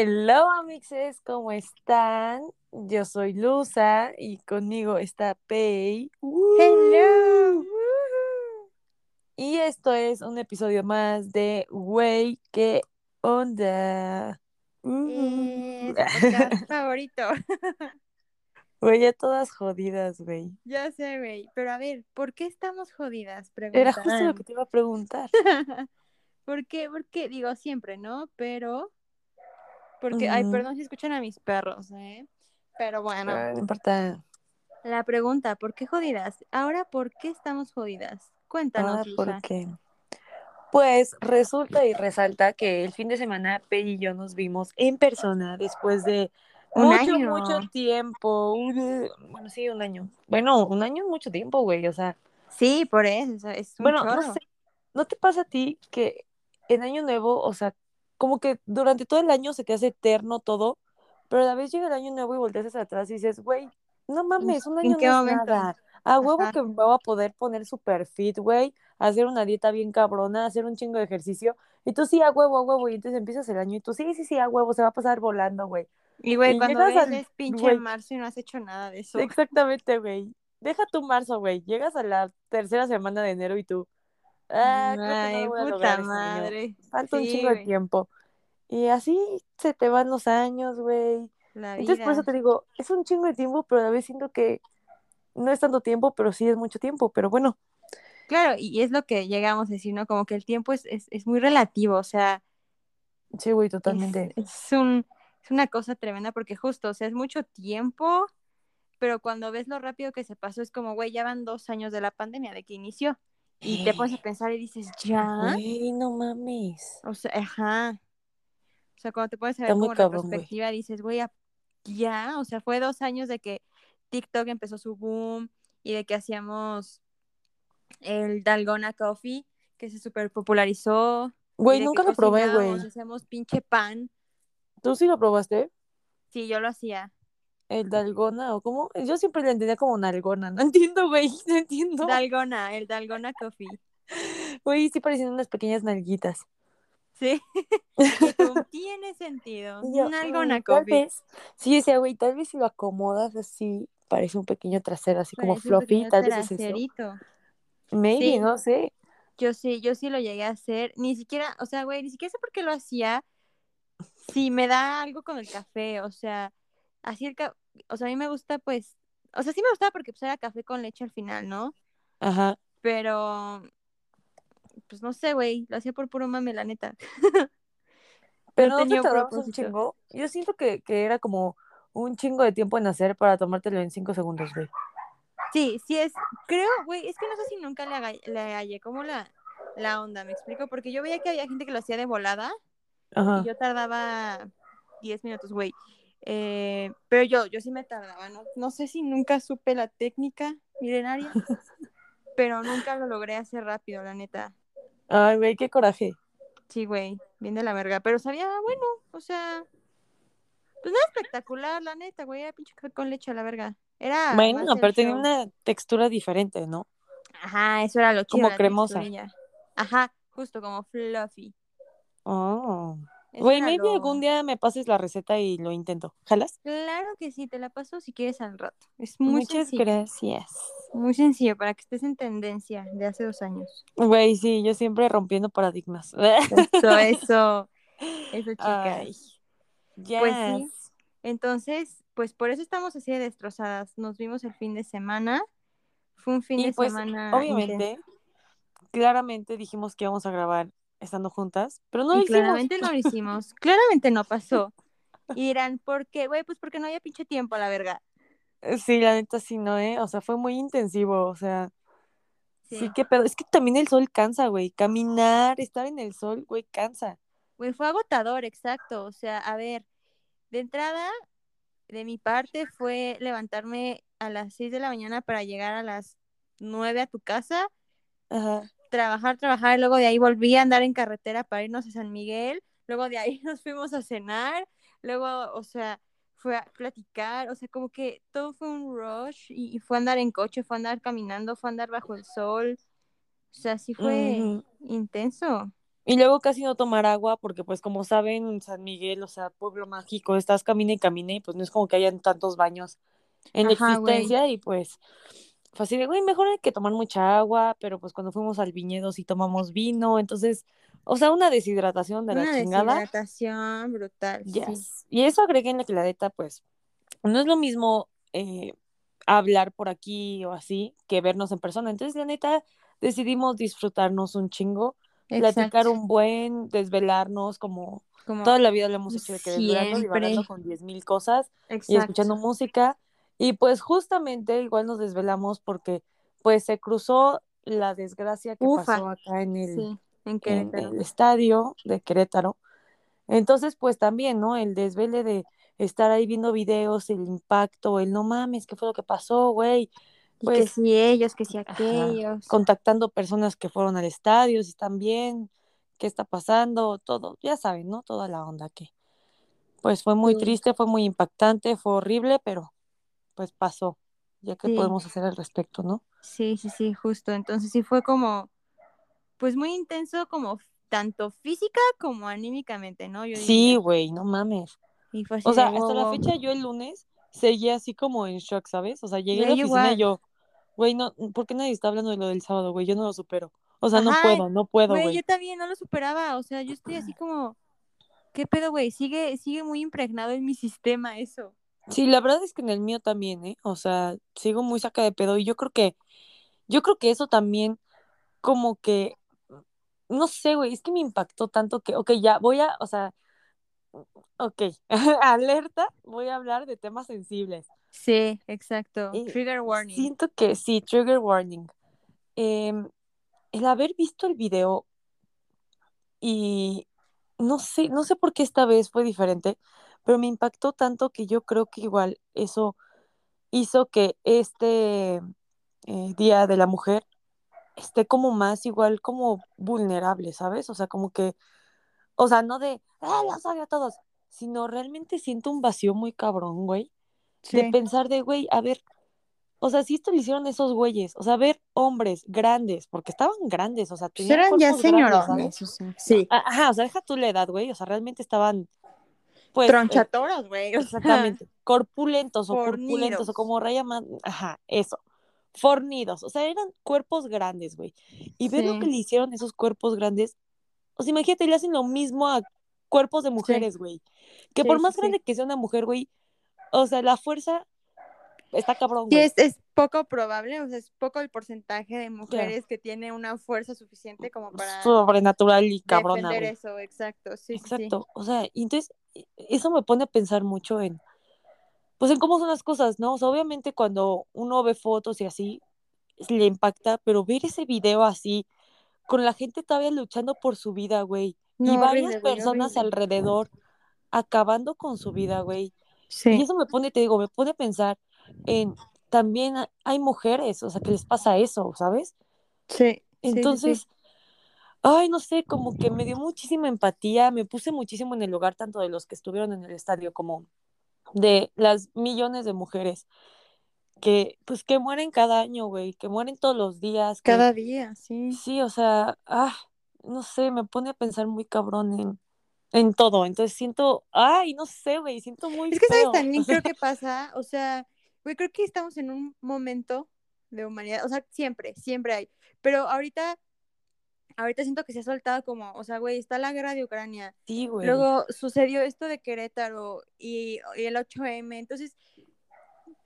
Hello, amixes, ¿cómo están? Yo soy Luza y conmigo está Pei. Hello. Y esto es un episodio más de Wey, ¿qué onda? Favorito. Güey, ya todas jodidas, güey. ya sé, güey. Pero a ver, ¿por qué estamos jodidas? Era justo lo que te iba a preguntar. ¿Por qué? Porque digo siempre, ¿no? Pero. Porque, ay, perdón si escuchan a mis perros, ¿eh? Pero bueno, Ah, no importa. la pregunta, ¿por qué jodidas? Ahora, ¿por qué estamos jodidas? Cuéntanos, Ah. ¿por qué? Pues resulta y resalta que el fin de semana Pei y yo nos vimos en persona después de Un mucho, año. mucho tiempo. Un- bueno, sí, un año. Bueno, un año es mucho tiempo, güey. O sea, Sí, por eso, es un bueno, no sé, ¿no te pasa a ti que en Año Nuevo, o sea, como que durante todo el año se te hace eterno todo, pero a la vez llega el Año Nuevo y volteas hacia atrás y dices, güey, no mames, un ¿En año qué no es momento? nada. A huevo Ajá. que me voy a poder poner super fit, güey, hacer una dieta bien cabrona, hacer un chingo de ejercicio. Y tú sí, a huevo, a huevo. Y entonces empiezas el año y tú sí, sí, sí, a huevo, se va a pasar volando, güey. Y, güey, cuando ves al- es pinche güey. marzo y no has hecho nada de eso. Exactamente, güey. Deja tu marzo, güey. Llegas a la tercera semana de enero y tú, ah, creo que no Ay, lo voy a puta este madre. Falta un chingo de tiempo. Y así se te van los años, güey. Entonces, por eso te digo, es un chingo de tiempo, pero a la vez siento que no es tanto tiempo, pero sí es mucho tiempo. Pero bueno, Claro, y es lo que llegamos a decir, ¿no? Como que el tiempo es, es, es muy relativo, o sea, sí, güey, es, totalmente. es un, es una cosa tremenda porque justo, o sea, es mucho tiempo, pero cuando ves lo rápido que se pasó, es como, güey, ya van dos años de la pandemia, de que inició. Y te pones a pensar y dices, ¿ya? Güey, no mames. O sea, ajá. O sea, cuando te pones a ver güey. retrospectiva, dices, güey, ya- o sea, fue dos años de que TikTok empezó su boom y de que hacíamos el Dalgona Coffee, que se super popularizó. Güey, nunca lo probé, güey. Hacíamos pinche pan. ¿Tú sí lo probaste? Sí, yo lo hacía. ¿El dalgona o cómo? Yo siempre le entendía como nalgona. No entiendo, güey. No entiendo. Dalgona, el Dalgona Coffee. Güey, sí parecían unas pequeñas nalguitas. Sí. Tiene sentido. Yo, Dalgona tal Coffee. vez, sí, decía, güey, tal vez si lo acomodas así, parece un pequeño trasero, así como Parece fluffy, tal vez es eso. Maybe, Sí. no sé. Yo sí, yo sí lo llegué a hacer. Ni siquiera, o sea, güey, ni siquiera sé por qué lo hacía. Si me da algo con el café, o sea, así el ca- o sea, a mí me gusta, pues, o sea, sí me gustaba porque pues era café con leche al final, ¿no? Ajá. Pero, pues no sé, güey, lo hacía por puro mame, la neta. Pero no tenía te un chingo. Yo siento que, que era como un chingo de tiempo en hacer para tomártelo en cinco segundos, güey. Sí, sí es, creo, güey, es que no sé si nunca le, le hallé como la, la onda, ¿me explico? Porque yo veía que había gente que lo hacía de volada Ajá. y yo tardaba 10 minutos, güey. Eh, pero yo, yo sí me tardaba, ¿no? No sé si nunca supe la técnica milenaria, pero nunca lo logré hacer rápido, la neta. Ay, güey, qué coraje. Sí, güey, bien de la verga. Pero sabía, bueno, o sea, pues nada espectacular, la neta, güey, era pinche con leche a la verga. Era Bueno, pero tenía show. una textura diferente, ¿no? Ajá, eso era lo chido. Como cremosa. texturilla. Ajá, justo como fluffy. Oh. Güey, maybe algún día me pases la receta y lo intento. ¿Jalas? Claro que sí, te la paso si quieres al rato. Es muy Muchas sencillo. gracias. Muy sencillo para que estés en tendencia de hace dos años. Güey, sí, yo siempre rompiendo paradigmas. Eso, eso, eso, chicas. Ay, yes. Pues sí. Entonces, pues por eso estamos así de destrozadas. Nos vimos el fin de semana. Fue un fin Y de pues, semana obviamente, claramente dijimos que íbamos a grabar estando juntas, pero no lo hicimos. claramente no lo hicimos. claramente no pasó. Y dirán, ¿por qué? Güey, pues porque no había pinche tiempo a la verga. Sí, la neta sí, ¿no? ¿eh? O sea, fue muy intensivo, o sea, Sí. sí, qué pedo. Es que también el sol cansa, güey. Caminar, estar en el sol, güey, cansa. Güey, fue agotador, exacto. O sea, a ver, de entrada, de mi parte fue levantarme a las 6 de la mañana para llegar a las 9 a tu casa, Ajá. Trabajar, trabajar, luego de ahí volví a andar en carretera para irnos a San Miguel, luego de ahí nos fuimos a cenar, luego, o sea, fue a platicar, o sea, como que todo fue un rush y, y fue andar en coche, fue andar caminando, fue andar bajo el sol, o sea, sí fue intenso. Y luego casi no tomar agua porque pues como saben, San Miguel, o sea, pueblo mágico, estás camina y camina y pues no es como que hayan tantos baños en Ajá, existencia y pues fue así de, güey, mejor hay que tomar mucha agua, pero pues cuando fuimos al viñedo sí tomamos vino, entonces, o sea, una deshidratación de la Una chingada. deshidratación brutal, sí. Y eso agreguen que la neta, pues, no es lo mismo eh, hablar por aquí o así que vernos en persona. Entonces, la neta, decidimos disfrutarnos un chingo, platicar un buen, desvelarnos, como Como toda la vida lo hemos hecho de que siempre. divagando con diez mil cosas y escuchando música. Y pues justamente igual nos desvelamos porque pues se cruzó la desgracia que Ufa. pasó acá en el, Sí, en en Querétaro. el estadio de Querétaro. Entonces, pues también, ¿no? El desvele de estar ahí viendo videos, el impacto, el no mames, ¿qué fue lo que pasó, güey? Y que Pues, si ellos, que si ajá, aquellos. contactando personas que fueron al estadio, si están bien, qué está pasando, todo, ya saben, ¿no? Toda la onda que, pues fue muy Sí. triste, fue muy impactante, fue horrible, pero pues pasó, ya que Sí. podemos hacer al respecto, ¿no? Sí, sí, sí, justo. Entonces sí fue como, pues muy intenso, como tanto física como anímicamente, ¿no? Yo Sí, güey, no mames. Y fue así O sea, de, hasta la fecha yo el lunes seguía así como en shock, ¿sabes? O sea, llegué a la oficina y yo, güey, no, ¿por qué nadie está hablando de lo del sábado, güey? Yo no lo supero. O sea, no puedo, no puedo, güey. yo también no lo superaba. O sea, yo estoy así como, ¿qué pedo, güey? Sigue, sigue muy impregnado en mi sistema eso. Sí, la verdad es que en el mío también, ¿eh? O sea, sigo muy saca de pedo y yo creo que, yo creo que eso también como que, no sé, güey, es que me impactó tanto que, ok, ya voy a, o sea, ok, alerta, voy a hablar de temas sensibles. Sí, exacto. Y Trigger warning. Siento que sí, trigger warning. Em, el haber visto el video y no sé, no sé por qué esta vez fue diferente, pero me impactó tanto que yo creo que igual eso hizo que este eh, Día de la Mujer esté como más igual como vulnerable, ¿sabes? O sea, como que, o sea, no de, ah, los odio a todos, sino realmente siento un vacío muy cabrón, güey, de pensar de, güey, a ver, o sea, si esto lo hicieron esos güeyes, o sea, ver hombres grandes, porque estaban grandes, o sea, Pues tenían eran ya señorones, sí. Ajá, o sea, deja tú la edad, güey, o sea, realmente estaban, pues, eh, Tronchatoros, güey. sea, exactamente, corpulentos o corpulentos, fornidos. o como raya más, ajá, eso, fornidos, o sea, eran cuerpos grandes, güey, y ver lo Sí. que le hicieron esos cuerpos grandes, o sea, imagínate, le hacen lo mismo a cuerpos de mujeres, güey, que Sí, por más grande que sea una mujer, güey, o sea, la fuerza está cabrón, Sí, es, es poco probable, o sea, es poco el porcentaje de mujeres que tiene una fuerza suficiente como para sobrenatural y cabrona, defender eso, exacto, sí. Exacto, o sea, y entonces e- eso me pone a pensar mucho en, pues en cómo son las cosas, ¿no? O sea, obviamente cuando uno ve fotos y así, le impacta, pero ver ese video así, con la gente todavía luchando por su vida, güey, y varias horrible, personas horrible. alrededor acabando con su vida, güey. Y Sí, eso me pone, te digo, me pone a pensar en, también ha- hay mujeres, o sea, que les pasa eso, ¿sabes? sí, sí, sí, sí. Entonces, ay, no sé, como que me dio muchísima empatía, me puse muchísimo en el lugar tanto de los que estuvieron en el estadio como de las millones de mujeres que, pues, que mueren cada año, güey, que mueren todos los días, que, Cada día, sí. sí, o sea, ah, no sé, me pone a pensar muy cabrón en, en todo, entonces siento, ay, no sé, güey, siento muy Es que, ¿sabes? También creo que pasa, o sea, güey, creo que estamos en un momento de humanidad, o sea, siempre, siempre hay, pero ahorita, ahorita siento que se ha soltado como, o sea, güey, está la guerra de Ucrania, Sí, güey. luego sucedió esto de Querétaro y, y el 8M, entonces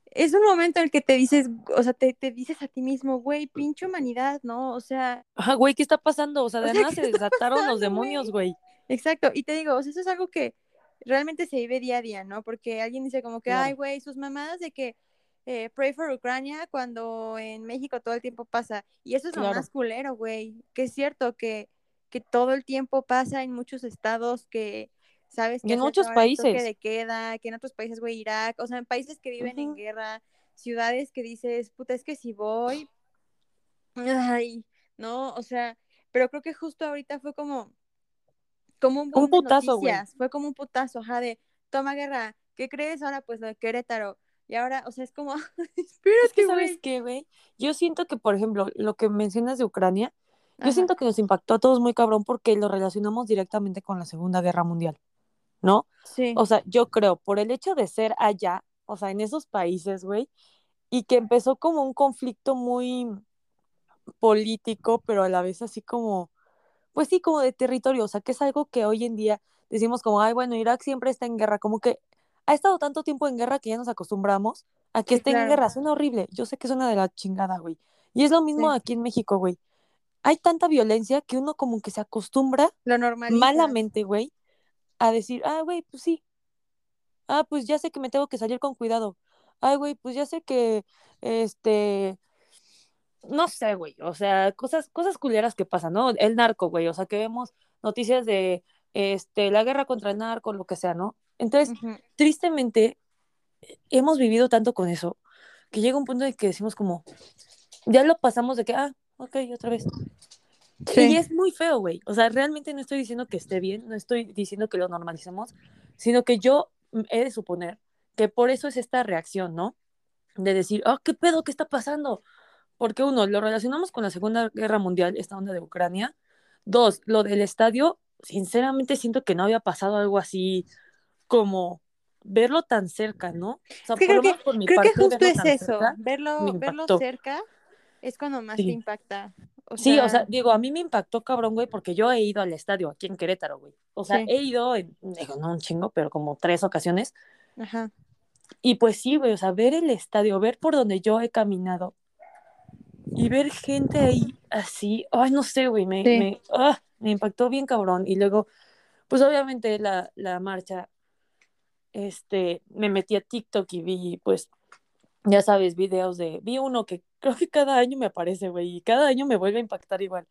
es un momento en el que te dices, o sea, te, te dices a ti mismo, güey, pinche humanidad, ¿no? O sea, Ajá, güey, ¿qué está pasando? O sea, O de sea, nada ¿qué se desataron los demonios, güey. exacto, y te digo, o sea, eso es algo que realmente se vive día a día, ¿no? Porque alguien dice como que, ay, güey, sus mamadas de que eh, pray for Ucrania cuando en México todo el tiempo pasa. Y eso es lo Claro. más culero, güey. Que es cierto que, que todo el tiempo pasa en muchos estados que, ¿sabes? Que en muchos países. de queda, que en otros países, güey, Irak, o sea, en países que viven en guerra, ciudades que dices, puta, es que si voy, ay, no, o sea, pero creo que justo ahorita fue como, como un boom Un de putazo, güey. fue como un putazo, ajá, de toma guerra, ¿qué crees ahora? Pues lo de Querétaro, y ahora, o sea, es como, Es que, espérate, ¿sabes qué, güey? Yo siento que, por ejemplo, lo que mencionas de Ucrania, Yo siento que nos impactó a todos muy cabrón porque lo relacionamos directamente con la Segunda Guerra Mundial, ¿no? Sí, O sea, yo creo, por el hecho de ser allá, o sea, en esos países, güey, y que empezó como un conflicto muy político, pero a la vez así como, pues sí, como de territorio, o sea, que es algo que hoy en día decimos como, ay, bueno, Irak siempre está en guerra, como que ha estado tanto tiempo en guerra que ya nos acostumbramos a que sí, esté en claro. guerra, suena horrible, yo sé que suena de la chingada, güey. Y es lo mismo Sí. aquí en México, güey. Hay tanta violencia que uno como que se acostumbra Lo malamente, güey, a decir, ah, güey, pues sí. Ah, pues ya sé que me tengo que salir con cuidado. Ay, güey, pues ya sé que, este, no sé, güey, o sea, cosas, cosas culeras que pasan, ¿no? El narco, güey, o sea, que vemos noticias de, este, la guerra contra el narco, lo que sea, ¿no? Entonces, tristemente, hemos vivido tanto con eso, que llega un punto en que decimos como, ya lo pasamos de que, ah, ok, otra vez. Y Sí. es muy feo, güey. O sea, realmente no estoy diciendo que esté bien, no estoy diciendo que lo normalicemos, sino que yo he de suponer que por eso es esta reacción, ¿no? De decir, ah, ¿qué pedo? ¿Qué está pasando? Porque uno, lo relacionamos con la Segunda Guerra Mundial, esta onda de Ucrania. Dos, lo del estadio, sinceramente siento que no había pasado algo así como verlo tan cerca, ¿no? O sea, que creo que, por mi creo que parte, justo verlo es eso, cerca verlo, verlo cerca es cuando más Sí. te impacta. O Sí, sea, o sea, digo, a mí me impactó cabrón, güey, porque yo he ido al estadio aquí en Querétaro, güey. O sea, Sí. he ido, en, digo, no un chingo, pero como tres ocasiones. ajá. Y pues sí, güey, o sea, ver el estadio, ver por donde yo he caminado y ver gente ahí así, ay, no sé, güey, me, Sí. me, ah, me impactó bien cabrón. Y luego, pues obviamente la, la marcha, este, me metí a TikTok y vi, pues, ya sabes, videos de, vi uno que creo que cada año me aparece, güey, y cada año me vuelve a impactar igual.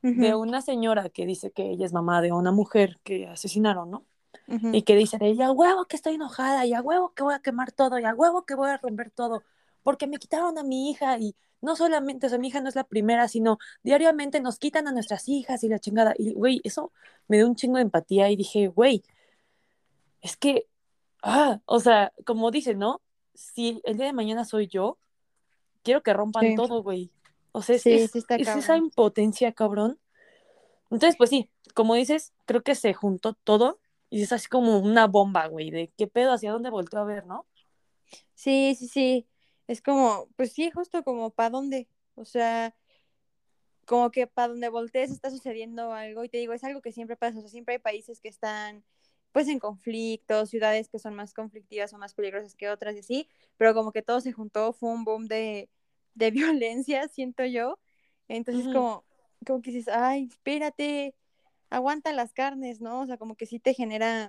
de una señora que dice que ella es mamá de una mujer que asesinaron, ¿no? ujú. Y que dice de ella, huevo que estoy enojada, y a huevo que voy a quemar todo, y a huevo que voy a romper todo, porque me quitaron a mi hija y no solamente, o sea, mi hija no es la primera, sino diariamente nos quitan a nuestras hijas y la chingada. Y, güey, eso me dio un chingo de empatía y dije, güey, es que, ah, o sea, como dice, ¿no? Si el día de mañana soy yo, quiero que rompan Sí. todo, güey. O sea, es, Sí, es, sí está es esa impotencia, cabrón. Entonces, pues sí, como dices, creo que se juntó todo y es así como una bomba, güey, de qué pedo, hacia dónde volteó a ver, ¿no? Sí, sí, sí. Es como, pues sí, justo como para dónde. O sea, como que para donde voltees está sucediendo algo. Y te digo, es algo que siempre pasa. O sea, siempre hay países que están pues en conflicto, ciudades que son más conflictivas o más peligrosas que otras y así. Pero como que todo se juntó, fue un boom de, de violencia, siento yo. Entonces como, como que dices, ay, espérate, aguanta las carnes, ¿no? O sea, como que sí te genera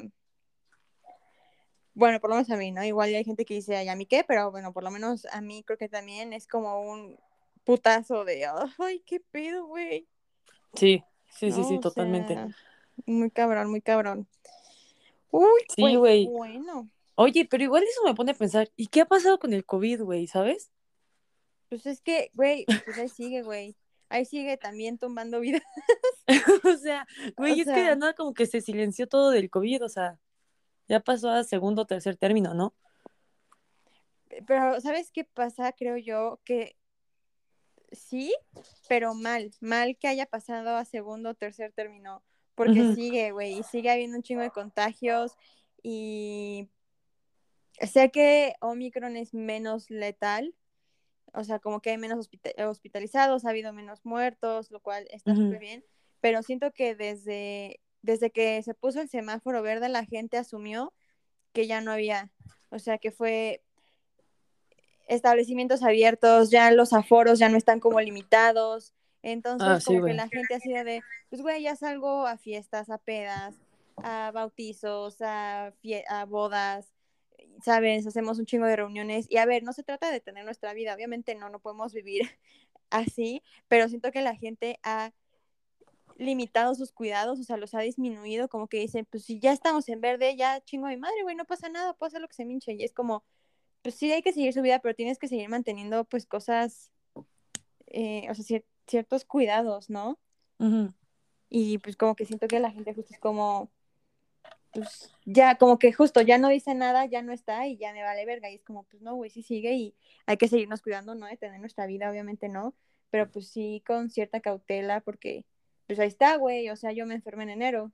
bueno, por lo menos a mí, ¿no? Igual hay gente que dice, ay, ¿a mí qué? Pero bueno, por lo menos a mí creo que también es como un putazo de, ay, qué pedo, güey. Sí, sí, sí, ¿No? sí, totalmente. sea, muy cabrón, muy cabrón. Uy, Sí, pues güey. bueno, Oye, pero igual eso me pone a pensar, ¿y qué ha pasado con el COVID, güey, sabes? pues es que, güey, pues ahí sigue, güey. Ahí sigue también tumbando vida. o sea, güey, es que de nada como que se silenció todo del COVID, o sea, ya pasó a segundo o tercer término, ¿no? pero ¿sabes qué pasa? Creo yo que sí, pero mal, mal que haya pasado a segundo o tercer término, porque sigue, güey, y sigue habiendo un chingo de contagios y sé que Omicron es menos letal, o sea, como que hay menos hospita- hospitalizados, ha habido menos muertos, lo cual está ujú. súper bien, pero siento que desde, desde que se puso el semáforo verde la gente asumió que ya no había, o sea, que fue establecimientos abiertos, ya los aforos ya no están como limitados. Entonces, Ah, sí, como que la gente ha sido de, pues, güey, ya salgo a fiestas, a pedas, a bautizos, a, a bodas, ¿sabes? Hacemos un chingo de reuniones. Y a ver, no se trata de tener nuestra vida, obviamente no, no podemos vivir así, pero siento que la gente ha limitado sus cuidados, o sea, los ha disminuido, como que dicen, pues si ya estamos en verde, ya chingo a mi madre, güey, no pasa nada, puedo hacer lo que se me hinche. Y es como, pues sí hay que seguir su vida, pero tienes que seguir manteniendo pues cosas, eh, o sea, ciertos cuidados, ¿no? Y pues como que siento que la gente justo es como, pues ya, como que justo ya no dice nada, ya no está y ya me vale verga. Y es como, pues no, güey, sí sigue y hay que seguirnos cuidando, ¿no? De tener nuestra vida, obviamente no, pero pues sí con cierta cautela porque pues ahí está, güey, o sea, yo me enfermé en enero,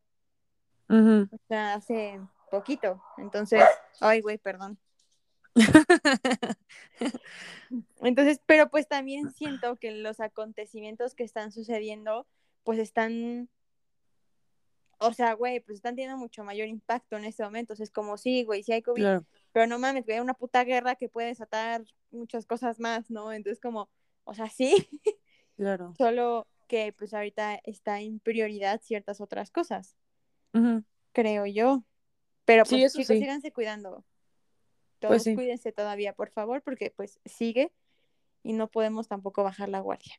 o sea, hace poquito, entonces, ay, güey, perdón. Entonces, pero pues también siento que los acontecimientos que están sucediendo, pues están, o sea, güey, pues están teniendo mucho mayor impacto en este momento. O sea, es como, sí, güey, sí hay COVID, Claro, pero no mames, güey, hay una puta guerra que puede desatar muchas cosas más, ¿no? Entonces, como, o sea, sí, claro. solo que pues ahorita está en prioridad ciertas otras cosas, creo yo. Pero Sí, pues eso chicos, sí. síganse cuidando. Todos Pues sí. cuídense todavía, por favor, porque pues sigue y no podemos tampoco bajar la guardia.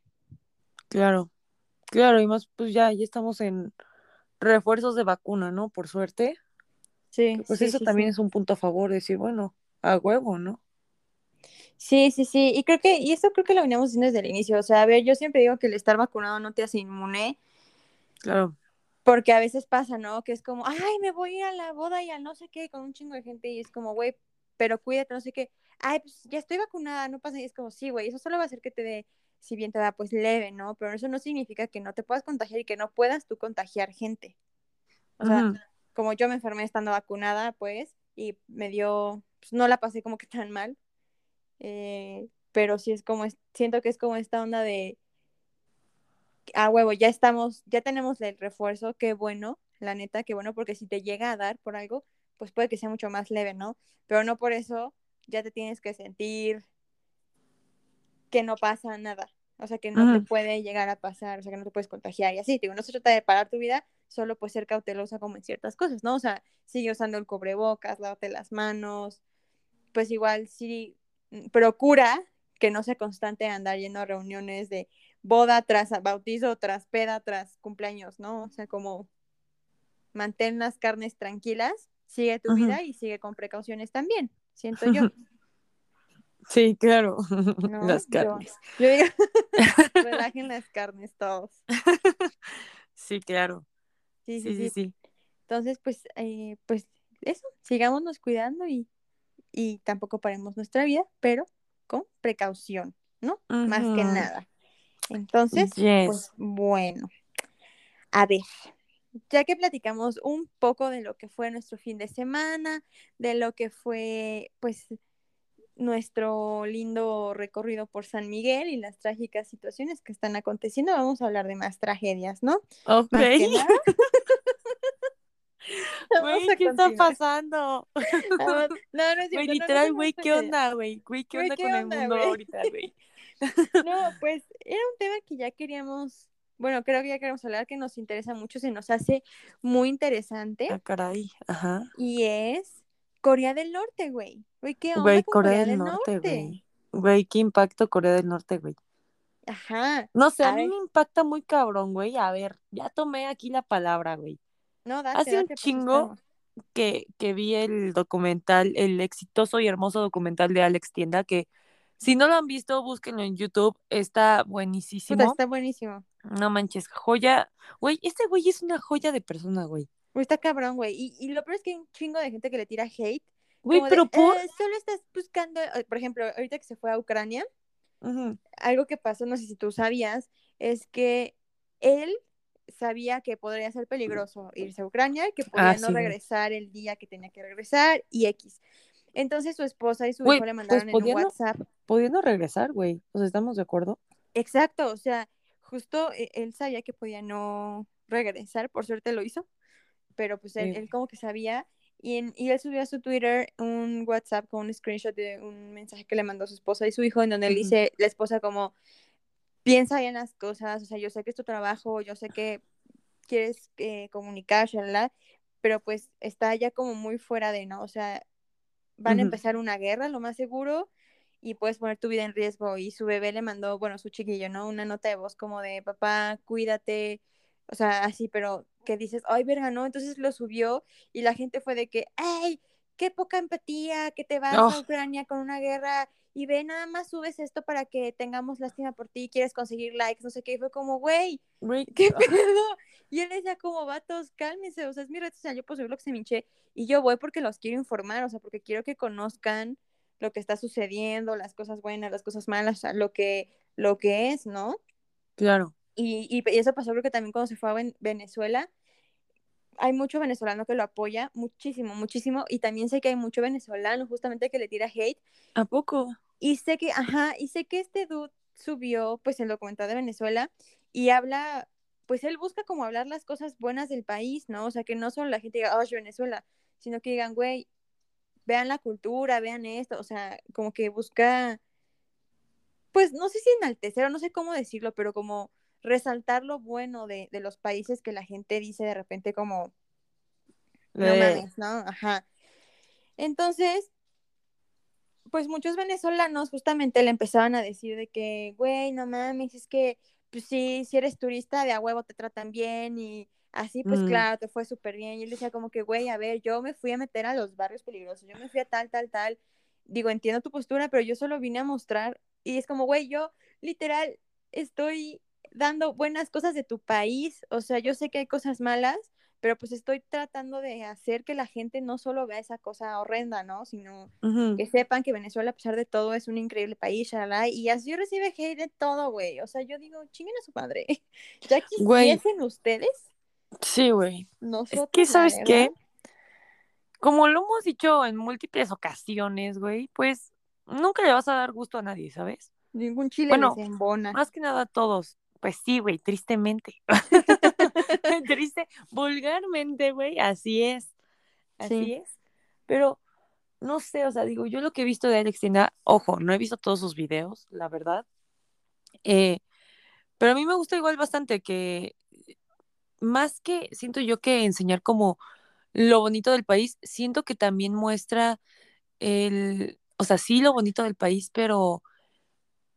Claro, claro, y más, pues ya, ya estamos en refuerzos de vacuna, ¿no? Por suerte. Sí, Pues sí, eso sí, también es un punto a favor, decir, bueno, a huevo, ¿no? Sí, sí, sí. Y creo que, y eso creo que lo veníamos diciendo desde el inicio. O sea, a ver, yo siempre digo que el estar vacunado no te hace inmune, Claro. porque a veces pasa, ¿no? Que es como, ay, me voy a ir a la boda y al no sé qué con un chingo de gente y es como, güey, pero cuídate, no sé qué. Ay, pues ya estoy vacunada, no pasa. Y es como, sí, güey, eso solo va a hacer que te dé, si bien te da, pues leve, ¿no? Pero eso no significa que no te puedas contagiar y que no puedas tú contagiar gente. O sea, como yo me enfermé estando vacunada, pues, y me dio, pues no la pasé como que tan mal. Eh, pero sí es como, es- siento que es como esta onda de, ah, huevo, ya estamos, ya tenemos el refuerzo, qué bueno, la neta, qué bueno, porque si te llega a dar por algo, pues puede que sea mucho más leve, ¿no? Pero no por eso ya te tienes que sentir que no pasa nada. O sea, que no te puede llegar a pasar, o sea, que no te puedes contagiar y así. Digo, no se trata de parar tu vida, solo pues ser cautelosa como en ciertas cosas, ¿no? O sea, sigue usando el cubrebocas, lávate las manos, pues igual sí mm, procura que no sea constante andar yendo a reuniones de boda tras bautizo, tras peda, tras cumpleaños, ¿no? O sea, como mantén las carnes tranquilas, sigue tu vida y sigue con precauciones también, siento yo, Sí, claro. ¿no? Las carnes. Yo digo, relajen las carnes todos. Sí, claro. Sí, Sí, sí, sí, sí. sí. Entonces, pues, eh, pues eso, sigámonos cuidando y, y tampoco paremos nuestra vida, pero con precaución, ¿no? Más que nada. Entonces, Yes. pues bueno, a ver, ya que platicamos un poco de lo que fue nuestro fin de semana, de lo que fue, pues, nuestro lindo recorrido por San Miguel y las trágicas situaciones que están aconteciendo, vamos a hablar de más tragedias, ¿no? Ok. Güey, ¿qué está pasando? No, no es cierto, literal, güey, ¿qué onda, güey? Güey, ¿qué onda ¿qué con el mundo ahorita, güey? No, pues era un tema que ya queríamos, bueno, creo que ya queremos hablar, que nos interesa mucho, se nos hace muy interesante Ah, caray. Ajá. y es Corea del Norte, güey. Güey, ¿qué onda Güey, con Corea del Norte, güey. Güey, qué impacto Corea del Norte, güey. Ajá. No sé, a, A mí me impacta muy cabrón, güey. A ver, ya tomé aquí la palabra, güey. No, date, Hace un date, chingo que, que vi el documental, el exitoso y hermoso documental de Alex Tienda, que si no lo han visto, búsquenlo en YouTube, está Puta, buenísimo. está buenísimo. No manches, joya. Güey, este güey es una joya de persona, güey. Está cabrón, güey. Y, y lo peor es que hay un chingo de gente que le tira hate. Güey, de, pero por... "Eh, solo estás buscando, eh, por ejemplo, ahorita que se fue a Ucrania, algo que pasó, no sé si tú sabías, es que él sabía que podría ser peligroso irse a Ucrania, que podía Ah, no sí, regresar el día que tenía que regresar y X. Entonces su esposa y su Güey, hijo le pues mandaron en un WhatsApp. podía no regresar, güey. O sea, ¿estamos de acuerdo? Exacto, o sea, justo eh, él sabía que podía no regresar, por suerte lo hizo, pero pues él, Sí. él como que sabía y, en- y él subió a su Twitter un WhatsApp con un screenshot de un mensaje que le mandó su esposa y su hijo en donde él dice la esposa como piensa bien las cosas, o sea, yo sé que es tu trabajo, yo sé que quieres eh, comunicar, shalala, pero pues está ya como muy fuera de, ¿no? O sea, van a empezar una guerra, lo más seguro, y puedes poner tu vida en riesgo. Y su bebé le mandó, bueno, su chiquillo, ¿no? Una nota de voz como de, papá, cuídate, o sea, así, pero que dices, ay, verga, ¿no? Entonces lo subió y la gente fue de que, ¡ay! ¡Qué poca empatía! Que te vas Oh. a Ucrania con una guerra y ve, nada más subes esto para que tengamos lástima por ti, quieres conseguir likes, no sé qué. Y fue como, güey, ¿qué ah, pedo? Y él decía como, vatos, cálmense, o sea, es mi red social, yo puedo subir lo que se me y yo voy porque los quiero informar, o sea, porque quiero que conozcan lo que está sucediendo, las cosas buenas, las cosas malas, o sea, lo que lo que es, ¿no? Claro. Y, y, y eso pasó creo que también cuando se fue a Ven- Venezuela. Hay mucho venezolano que lo apoya, muchísimo, muchísimo. Y también sé que hay mucho venezolano justamente que le tira hate. ¿A poco? Y sé que, ajá, y sé que este dude subió pues el documental de Venezuela y habla, pues él busca como hablar las cosas buenas del país, ¿no? O sea, que no solo la gente diga, oh, Venezuela, sino que digan, güey, vean la cultura, vean esto, o sea, como que busca, pues no sé si enaltecer o no sé cómo decirlo, pero como resaltar lo bueno de, de los países que la gente dice de repente como, no Eh, mames, ¿no? Ajá. Entonces, pues muchos venezolanos justamente le empezaban a decir de que, güey, no mames, es que, pues sí, si eres turista de a huevo te tratan bien y así, pues Mm. claro, te fue súper bien. Y él decía como que, güey, a ver, yo me fui a meter a los barrios peligrosos, yo me fui a tal, tal, tal. Digo, entiendo tu postura, pero yo solo vine a mostrar y es como, güey, yo literal estoy dando buenas cosas de tu país, o sea, yo sé que hay cosas malas, pero pues estoy tratando de hacer que la gente no solo vea esa cosa horrenda, ¿no? Sino ujú. que sepan que Venezuela, a pesar de todo, es un increíble país, shalala, y así recibe hate de todo, güey. O sea, yo digo, chinguen a su madre. Ya Güey. quisiesen ustedes, Sí, güey. nosotros, Es que, ¿sabes verdad, qué? Como lo hemos dicho en múltiples ocasiones, güey, pues nunca le vas a dar gusto a nadie, ¿sabes? ningún chile Bueno, les embona. Más que nada a todos. Pues sí, güey, tristemente. Triste, vulgarmente, güey, así es. Así Sí. es. Pero no sé, o sea, digo, yo lo que he visto de Alex Tienda, ojo, no he visto todos sus videos, la verdad. Eh, pero a mí me gusta igual bastante que más que siento yo que enseñar como lo bonito del país, siento que también muestra el, o sea, sí lo bonito del país, pero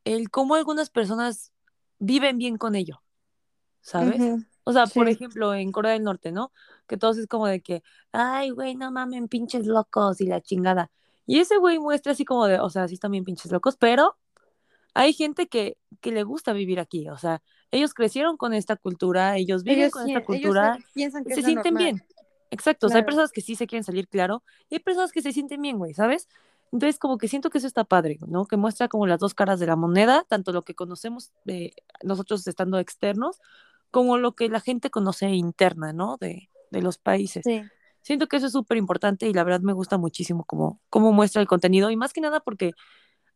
el cómo algunas personas viven bien con ello, ¿sabes? O sea, por ejemplo, en Corea del Norte, ¿no? Que todos es como de que, ay, güey, no mamen, pinches locos y la chingada. Y ese güey muestra así como de, o sea, sí bien pinches locos, pero hay gente que, que le gusta vivir aquí, o sea, ellos crecieron con esta cultura, ellos viven Ellos, con esta cultura, se- piensan que se es sienten normal. bien. Exacto, o sea, hay Claro. personas que sí se quieren salir, claro, y hay personas que se sienten bien, güey, ¿sabes? Entonces, como que siento que eso está padre, ¿no? Que muestra como las dos caras de la moneda, tanto lo que conocemos de nosotros estando externos, como lo que la gente conoce interna, ¿no? De, de los países. Sí. Siento que eso es súper importante y la verdad me gusta muchísimo cómo, cómo muestra el contenido y más que nada porque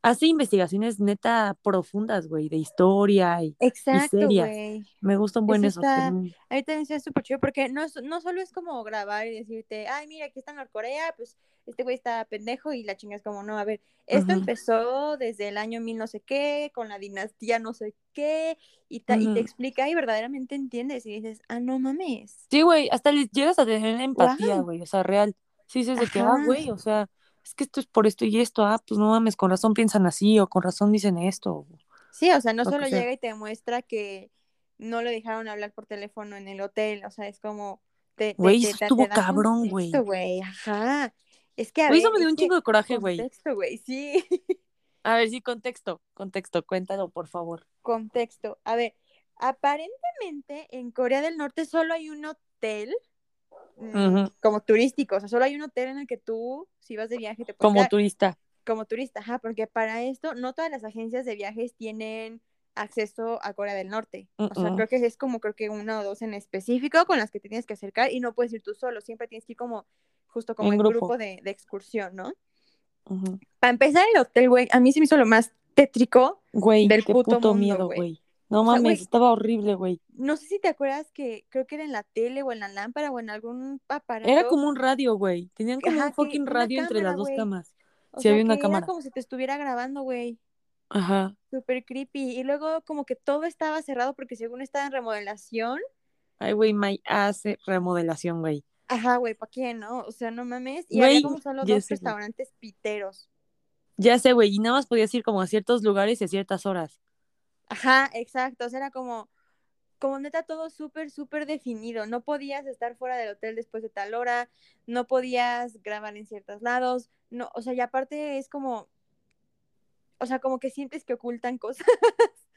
hace investigaciones neta profundas, güey, de historia y, y Exacto, serias. güey. Me gustan buen Eso esos. que está, a mí también se súper chido porque no, es- no solo es como grabar y decirte, ay, mira, aquí está Norcorea, pues este güey está pendejo y la chinga es como, no, a ver, esto empezó desde el año mil no sé qué, con la dinastía no sé qué, y, ta- y te explica y verdaderamente entiendes y dices, ah, no mames. Sí, güey, hasta les llegas a tener empatía, Wow. güey, o sea, real. Sí dices de que, ah, güey, o sea, es que esto es por esto y esto, ah, pues no mames, con razón piensan así o con razón dicen esto. Sí, o sea, no Lo solo sea. llega y te muestra que no le dejaron hablar por teléfono en el hotel, o sea, es como, te, Güey, te, eso te- estuvo cabrón, güey. güey, ajá. Es que, a Güey, eso ver, me dio un chingo de coraje, güey. contexto, güey, sí, A ver, sí, contexto, contexto, cuéntalo, por favor. contexto. A ver, aparentemente en Corea del Norte solo hay un hotel como turístico, o sea, solo hay un hotel en el que tú, si vas de viaje, te puedes Como quedar turista. como turista, ajá, porque para esto no todas las agencias de viajes tienen acceso a Corea del Norte. O sea, creo que es como creo que una o dos en específico con las que te tienes que acercar y no puedes ir tú solo, siempre tienes que ir como justo como En grupo. grupo, de, de excursión, ¿no? Para empezar el hotel, güey, a mí se me hizo lo más tétrico Güey, del qué puto, puto, mundo, miedo, güey. No O sea, mames, güey, estaba horrible, güey. no sé si te acuerdas que creo que era en la tele o en la lámpara o en algún aparato. Era como un radio, güey. Tenían como ajá, un fucking radio entre las dos camas. O Sí, sea, había una que era cámara. como si te estuviera grabando, güey. Ajá. Súper creepy. Y luego como que todo estaba cerrado porque según estaba en remodelación. Ay, güey, May hace remodelación, güey. Ajá, güey, ¿para quién, no? O sea, no mames. Y había Güey, como solo dos sé, güey. restaurantes piteros. Ya sé, güey. Y nada más podías ir como a ciertos lugares y a ciertas horas. Ajá, exacto. O sea, era como, como neta todo súper, súper definido. No podías estar fuera del hotel después de tal hora. No podías grabar en ciertos lados. No, o sea, y aparte es como, o sea, como que sientes que ocultan cosas.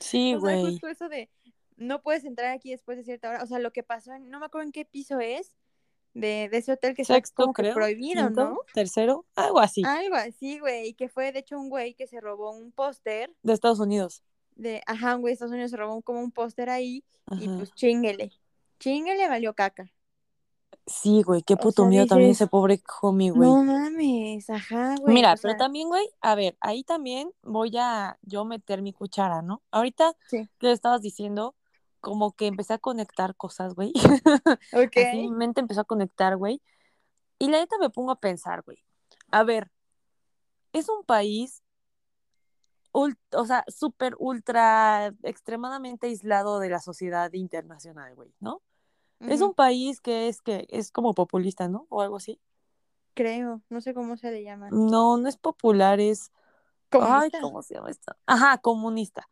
Sí, O sea, güey. justo eso de no puedes entrar aquí después de cierta hora. O sea, lo que pasó, en- no me acuerdo en qué piso es de, de ese hotel que está Sexto, que prohibido, Quinto, ¿no? tercero, algo así. Algo así, güey. Y que fue de hecho un güey que se robó un póster. De Estados Unidos. De, ajá, güey, Estados Unidos se robó como un póster ahí y pues chinguele. Chinguele valió caca. Sí, güey, qué O puto sea, miedo también ese pobre homie, güey. No mames, ajá, güey. Mira, o pero también, güey, a ver, ahí también voy a yo meter mi cuchara, ¿no? Ahorita Sí. que estabas diciendo, como que empecé a conectar cosas, güey. Ok. Así mi mente empezó a conectar, güey. Y la neta me pongo a pensar, güey. A ver, es un país, ul- o sea, súper, ultra, extremadamente aislado de la sociedad internacional, güey, ¿no? Es un país que es que es como populista, ¿no? O algo así. Creo, no sé cómo se le llama. No, no es popular, es. Ay, ¿Comunista? ¿cómo se llama esto? Ajá, comunista.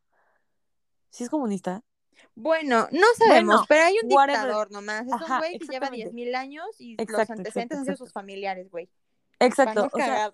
¿Sí es comunista? Bueno, no sabemos, Bueno, pero hay un whatever. dictador nomás. Es un güey que lleva exactamente. 10.000 años y los antecedentes exacto, han sido sus familiares, güey. Exacto. O sea.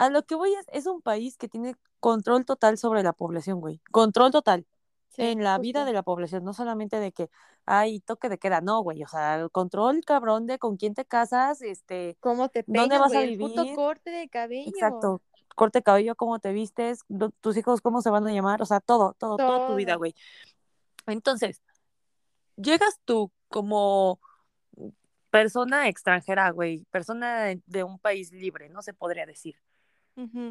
A lo que voy es, es un país que tiene control total sobre la población, güey. Control total. Sí, en la vida de la población, no solamente de que hay toque de queda, no, güey, o sea, el control cabrón de con quién te casas, este, ¿Cómo te dónde peinas, vas a? El puto vivir, corte de cabello. exacto, corte de cabello, cómo te vistes, tus hijos cómo se van a llamar, o sea, todo, todo, toda tu vida, Todo. güey. Entonces, llegas tú como persona extranjera, güey, persona de un país libre, no se podría decir.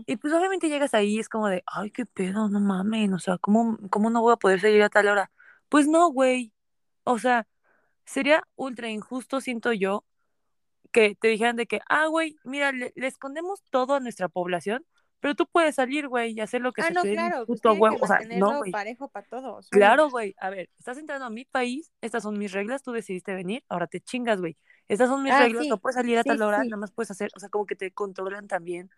Y pues obviamente llegas ahí y es como de, ay, qué pedo, no mames, o sea, ¿cómo, cómo no voy a poder salir a tal hora? Pues no, güey. O sea, sería ultra injusto, siento yo, que te dijeran de que, ah, güey, mira, le, le escondemos todo a nuestra población, pero tú puedes salir, güey, y hacer lo que Ah, se no, te claro, pues puto tienen huevo. que O sea, no, mantenerlo güey. parejo para todos. Claro, güey. A ver, estás entrando a mi país, estas son mis reglas, tú decidiste venir, ahora te chingas, güey. Estas son mis Ah, reglas, sí, no puedes salir a sí, tal hora, sí. nada más puedes hacer, o sea, como que te controlan también,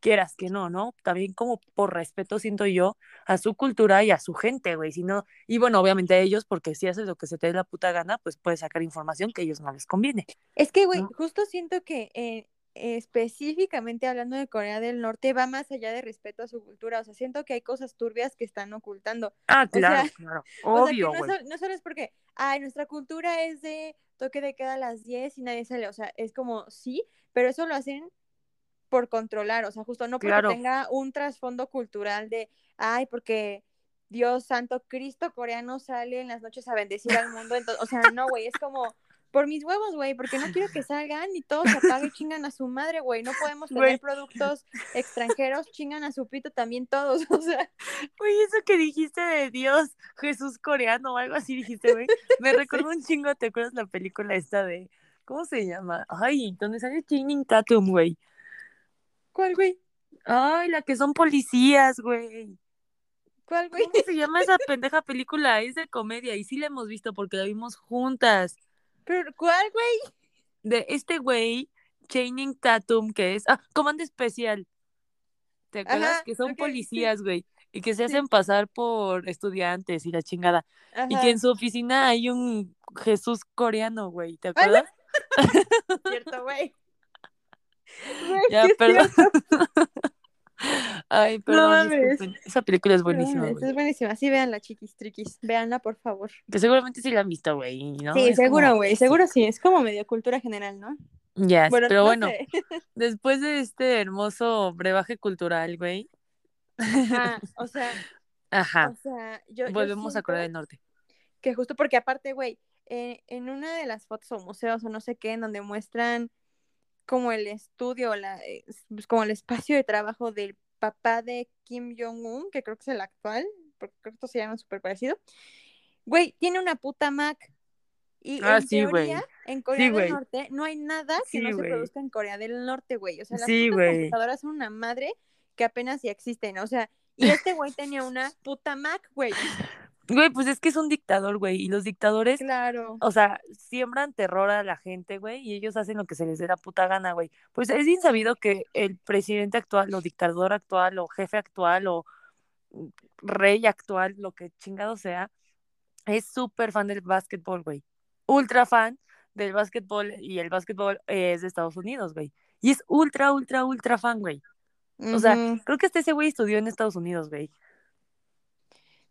quieras que no, ¿no? También como por respeto, siento yo, a su cultura y a su gente, güey. Si no, y bueno, obviamente a ellos, porque si haces lo que se te dé la puta gana, pues puedes sacar información que a ellos no les conviene. Es que, güey, ¿no? justo siento que eh, específicamente hablando de Corea del Norte va más allá de respeto a su cultura. O sea, siento que hay cosas turbias que están ocultando. Ah, O claro, sea, claro. O sea, que Obvio, no, güey. sol- no solo es porque, ay, nuestra cultura es de toque de queda a las 10 y nadie sale. O sea, es como, sí, pero eso lo hacen por controlar. O sea, justo no porque Claro. tenga un trasfondo cultural de, ay, porque Dios santo, Cristo coreano sale en las noches a bendecir al mundo. Entonces, o sea, no, güey, es como por mis huevos, güey, porque no quiero que salgan y todos se apaguen y chingan a su madre, güey. No podemos tener productos extranjeros, chingan a su pito también todos. O sea, Güey, eso que dijiste de Dios, Jesús coreano o algo así dijiste, güey. Me recordó un chingo, ¿te acuerdas la película esta de. ¿Cómo se llama? Ay, donde sale Channing Tatum, güey. ¿Cuál, güey? Ay, la que son policías, güey. ¿Cuál, güey? ¿Cómo se llama esa pendeja película? Es de comedia y sí la hemos visto porque la vimos juntas. ¿Pero cuál, güey? De este güey, Channing Tatum, que es. Ah, Comando Especial. ¿Te acuerdas? Ajá, que son policías, güey. Y que se Sí. hacen pasar por estudiantes y la chingada. Y que en su oficina hay un Jesús coreano, güey. ¿Te güey. acuerdas? Cierto, güey. Ya, perdón. Ay, perdón. Esa película es buenísima. Es buenísima. Sí, véanla, chiquis, triquis. Véanla, por favor. Que seguramente sí la han visto, güey, ¿no? sí, Es seguro, como- güey. Seguro sí. Es como medio cultura general, ¿no? Yes, Bueno, pero no bueno, sé. después de este hermoso brebaje cultural, güey. Ajá, o sea, Ajá. o sea, yo, yo Volvemos a Corea del Norte. que justo porque aparte, güey, eh, en una de las fotos o museos o no sé qué, en donde muestran como el estudio, la, eh, pues, como el espacio de trabajo del papá de Kim Jong-un, que creo que es el actual, porque creo que estos se llaman súper parecido. Güey, tiene una puta Mac. Y Ah, en sí, teoría, en Corea Sí, del. Norte no hay nada que Sí, no se produzca en Corea del Norte, güey. O sea, las putas computadoras son una madre que apenas si existen. O sea, y este güey tenía una puta Mac, güey. Güey, pues es que es un dictador, güey. Y los dictadores, Claro. o sea, siembran terror a la gente, güey. Y ellos hacen lo que se les dé la puta gana, güey. Pues es bien sabido que el presidente actual, o dictador actual, o jefe actual, o rey actual, lo que chingado sea, es súper fan del básquetbol, güey. Ultra fan del básquetbol. Y el básquetbol es de Estados Unidos, güey. Y es ultra, ultra, ultra fan, güey. O sea, creo que este ese güey estudió en Estados Unidos, güey.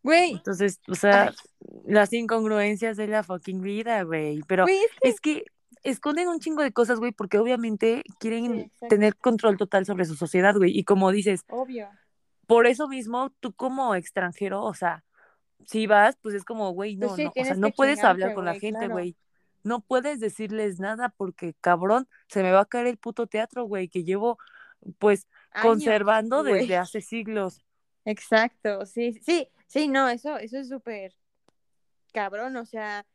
Güey, Entonces, o sea, Ay. las incongruencias de la fucking vida, güey. Pero güey, es que es que esconden un chingo de cosas, güey, porque obviamente quieren Sí, tener control total sobre su sociedad, güey. Y como dices, obvio. por eso mismo, tú como extranjero, o sea, si vas, pues es como, güey, Pues no, sí, no, o sea, no puedes hablar con la güey, gente, claro. güey. No puedes decirles nada porque, cabrón, se me va a caer el puto teatro, güey, que llevo, pues, Años, conservando desde hace siglos. Exacto, sí, sí, sí, no, eso, eso es súper cabrón, o sea,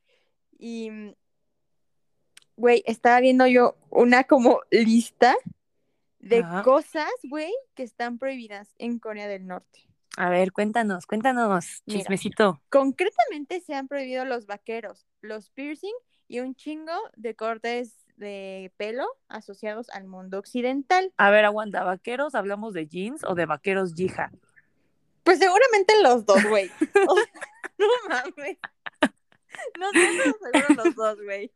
y, mm, güey, estaba viendo yo una como lista de Ajá. cosas, güey, que están prohibidas en Corea del Norte. A ver, cuéntanos, cuéntanos, Mira. chismecito. Concretamente se han prohibido los vaqueros, los piercing y un chingo de cortes de pelo asociados al mundo occidental. A ver, aguanta, ¿vaqueros hablamos de jeans o de vaqueros yija? Pues seguramente los dos, güey. O sea, no mames. No sé, seguro los dos, güey.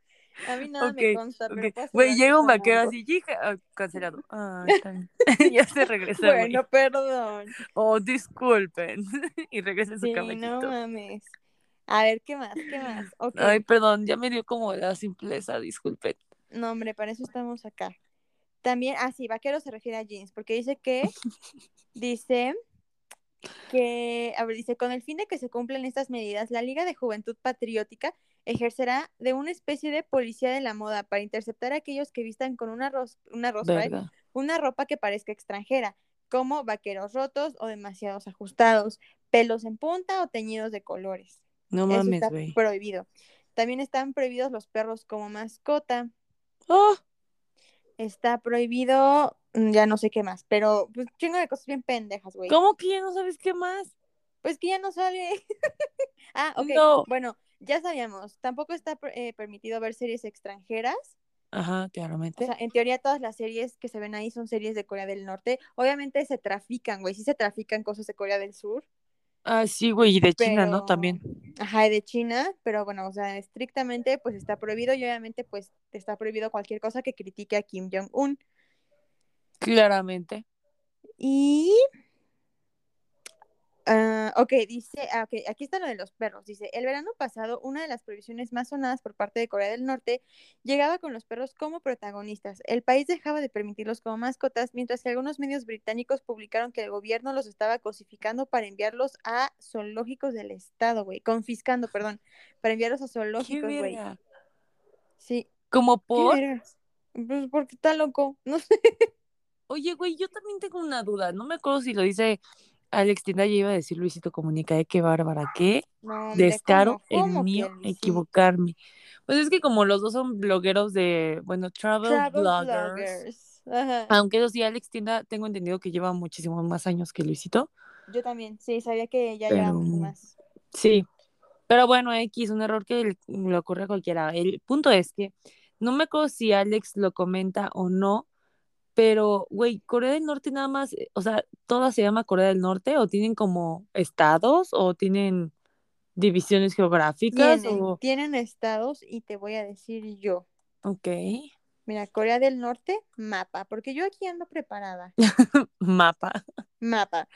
A mí nada me consta, pero puedo Güey, llega un vaquero así, ah, cancelado. Ah, está bien. ya se regresa, güey. Bueno, perdón. Oh, disculpen. y regresa en su Sí, no mames. A ver, ¿qué más? ¿Qué más? Ok. Ay, perdón, ya me dio como la simpleza, disculpen. No, hombre, para eso estamos acá. También, ah, sí, vaquero se refiere a jeans, porque dice que, dice que, a ver, dice, con el fin de que se cumplan estas medidas, la Liga de Juventud Patriótica ejercerá de una especie de policía de la moda para interceptar a aquellos que vistan con una, ros una una ropa que parezca extranjera, como vaqueros rotos o demasiados ajustados, pelos en punta o teñidos de colores. No Eso mames, güey. prohibido. También están prohibidos los perros como mascota. Oh, Está prohibido, mm, ya no sé qué más, pero pues chingo de cosas bien pendejas, güey. ¿cómo que ya no sabes qué más? Pues que ya no sale. ah, ok. No. Bueno, ya sabíamos. Tampoco está eh, permitido ver series extranjeras. Ajá, O claramente. sea, en teoría todas las series que se ven ahí son series de Corea del Norte. Obviamente se trafican, güey. Sí se trafican cosas de Corea del Sur. Ah, sí, güey, y de China, ¿no? También. Ajá, y de China, pero bueno, o sea, estrictamente pues está prohibido y obviamente pues está prohibido cualquier cosa que critique a Kim Jong-un. Claramente. Y... ah, ok, dice, ah, ok, aquí está lo de los perros. Dice, el verano pasado, una de las prohibiciones más sonadas por parte de Corea del Norte llegaba con los perros como protagonistas. El país dejaba de permitirlos como mascotas, mientras que algunos medios británicos publicaron que el gobierno los estaba cosificando para enviarlos a zoológicos del estado, güey. Confiscando, perdón, para enviarlos a ¿Qué zoológicos, güey. Sí. ¿Como ¿Qué por? Pues porque está loco. No sé. Oye, güey, yo también tengo una duda. No me acuerdo si lo dice Alex Tienda, ya iba a decir Luisito Comunica, ¿eh? Qué bárbara, qué No, hombre, descaro ¿cómo? ¿Cómo el mío equivocarme. Pues es que como los dos son blogueros de, bueno, travel, Travel bloggers. bloggers. Ajá. Aunque eso sí, Alex Tienda, tengo entendido que lleva muchísimos más años que Luisito. Yo también, sí, sabía que ya Pero- lleva mucho más. Sí. Pero bueno, X, un error que le, le ocurre a cualquiera. El punto es que no me acuerdo si Alex lo comenta o no, pero, güey, Corea del Norte nada más, eh, o sea, toda se llama Corea del Norte o tienen como estados o tienen divisiones geográficas Tienen, o... tienen estados y te voy a decir yo. Ok. Mira, Corea del Norte, mapa, porque yo aquí ando preparada. Mapa. Mapa.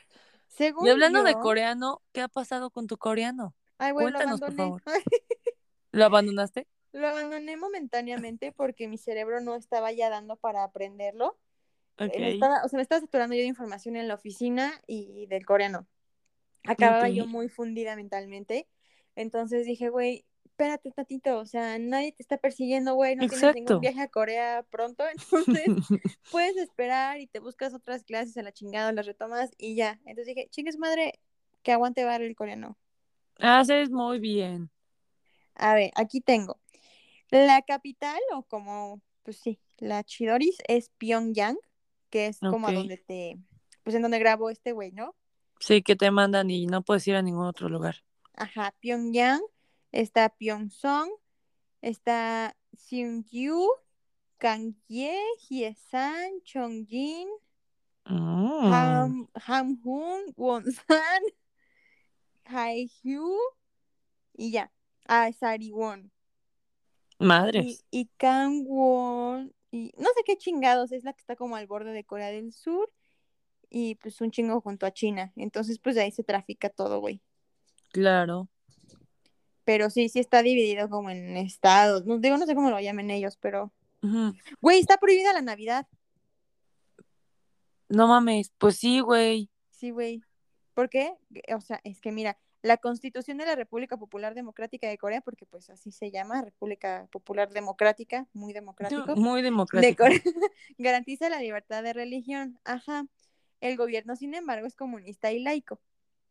Según Y hablando de coreano, ¿qué ha pasado con tu coreano? Ay, güey, lo Cuéntanos, por abandoné. ¿Lo abandonaste? Lo abandoné momentáneamente porque mi cerebro no estaba ya dando para aprenderlo. Me estaba, o sea, me estaba saturando yo de información en la oficina y del coreano. Acababa yo muy fundida mentalmente. Entonces dije, güey, espérate tantito, o sea, nadie te está persiguiendo, güey, no tienes Exacto. ningún viaje a Corea pronto, entonces puedes esperar y te buscas otras clases a la chingada, las retomas y ya. Entonces dije, chingues madre, que aguante bar el coreano. Haces muy bien. A ver, aquí tengo. La capital, o como, pues sí, la Chidoris es Pyongyang, que es como a donde te, pues en donde grabó este güey, ¿no? Sí, que te mandan y no puedes ir a ningún otro lugar. Ajá, Pyongyang, está Pyeongseong, está Seungju, Gangye, Hyesan, Chongjin, Mm, Ham, Hamhun, Wonsan, Haeju y ya. Ah, Sariwon. Y, Madres. y Gangwon, y no sé qué chingados, es la que está como al borde de Corea del Sur y pues un chingo junto a China. Entonces, pues de ahí se trafica todo, güey. Claro. Pero sí, sí está dividido como en estados. No digo, no sé cómo lo llamen ellos, pero. Güey, está prohibida la Navidad. No mames. Pues sí, güey. Sí, güey. ¿Por qué? O sea, es que mira, la Constitución de la República Popular Democrática de Corea, porque pues así se llama, República Popular Democrática, muy democrático, Muy de democrático. Corea, garantiza la libertad de religión. Ajá. El gobierno, sin embargo, es comunista y laico.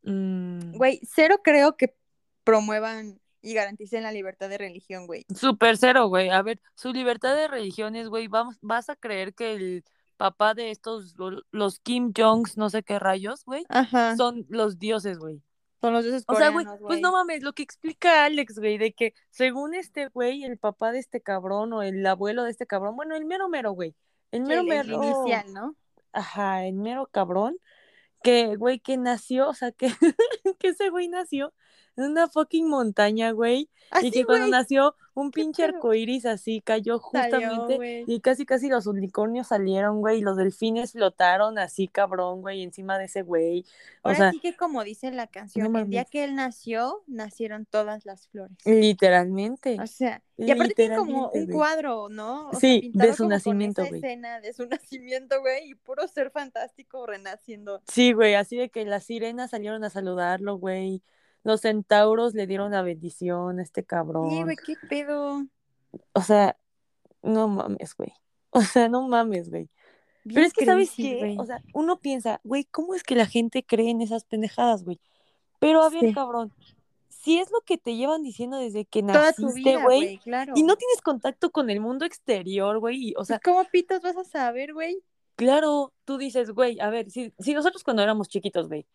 Mm, Güey, cero creo que promuevan y garanticen la libertad de religión, güey. Super cero, güey. A ver, su libertad de religiones, güey. Vamos, vas a creer que el papá de estos, lo- los Kim Jongs, no sé qué rayos, güey, Ajá. son los dioses, güey. Son los dioses O sea, güey, pues no mames, lo que explica Alex, güey, de que según este güey, el papá de este cabrón o el abuelo de este cabrón, bueno, el mero mero, güey. El mero el, el mero. inicial, ¿no? Ajá, el mero cabrón. Que, güey, que nació, o sea, que, que ese güey nació en una fucking montaña, güey. Así, Y que cuando güey. nació, un pinche arcoíris así cayó justamente. y casi, casi los unicornios salieron, güey. Y los delfines flotaron así, cabrón, güey, encima de ese güey. O Ahora sea, sí que como dice la canción, no el día que él nació, nacieron todas las flores. literalmente. O sea, y aparte tiene como un güey. cuadro, ¿no? O sea, Sí, de su nacimiento, güey. escena de su nacimiento, güey, y puro ser fantástico renaciendo. Sí, güey, así de que las sirenas salieron a saludarlo, güey. Los centauros le dieron la bendición a este Sí, cabrón. güey, qué pedo. O sea, no mames, güey. O sea, no mames, güey. Pero es que, ¿sabes qué? güey. O sea, uno piensa, güey, ¿cómo es que la gente cree en esas pendejadas, güey? Pero a ver, Sí. cabrón, si es lo que te llevan diciendo desde que Toda naciste, güey, claro. y no tienes contacto con el mundo exterior, güey, o sea, Pues, ¿Cómo pitos vas a saber, güey? claro, tú dices, güey, a ver, si, si nosotros cuando éramos chiquitos, güey,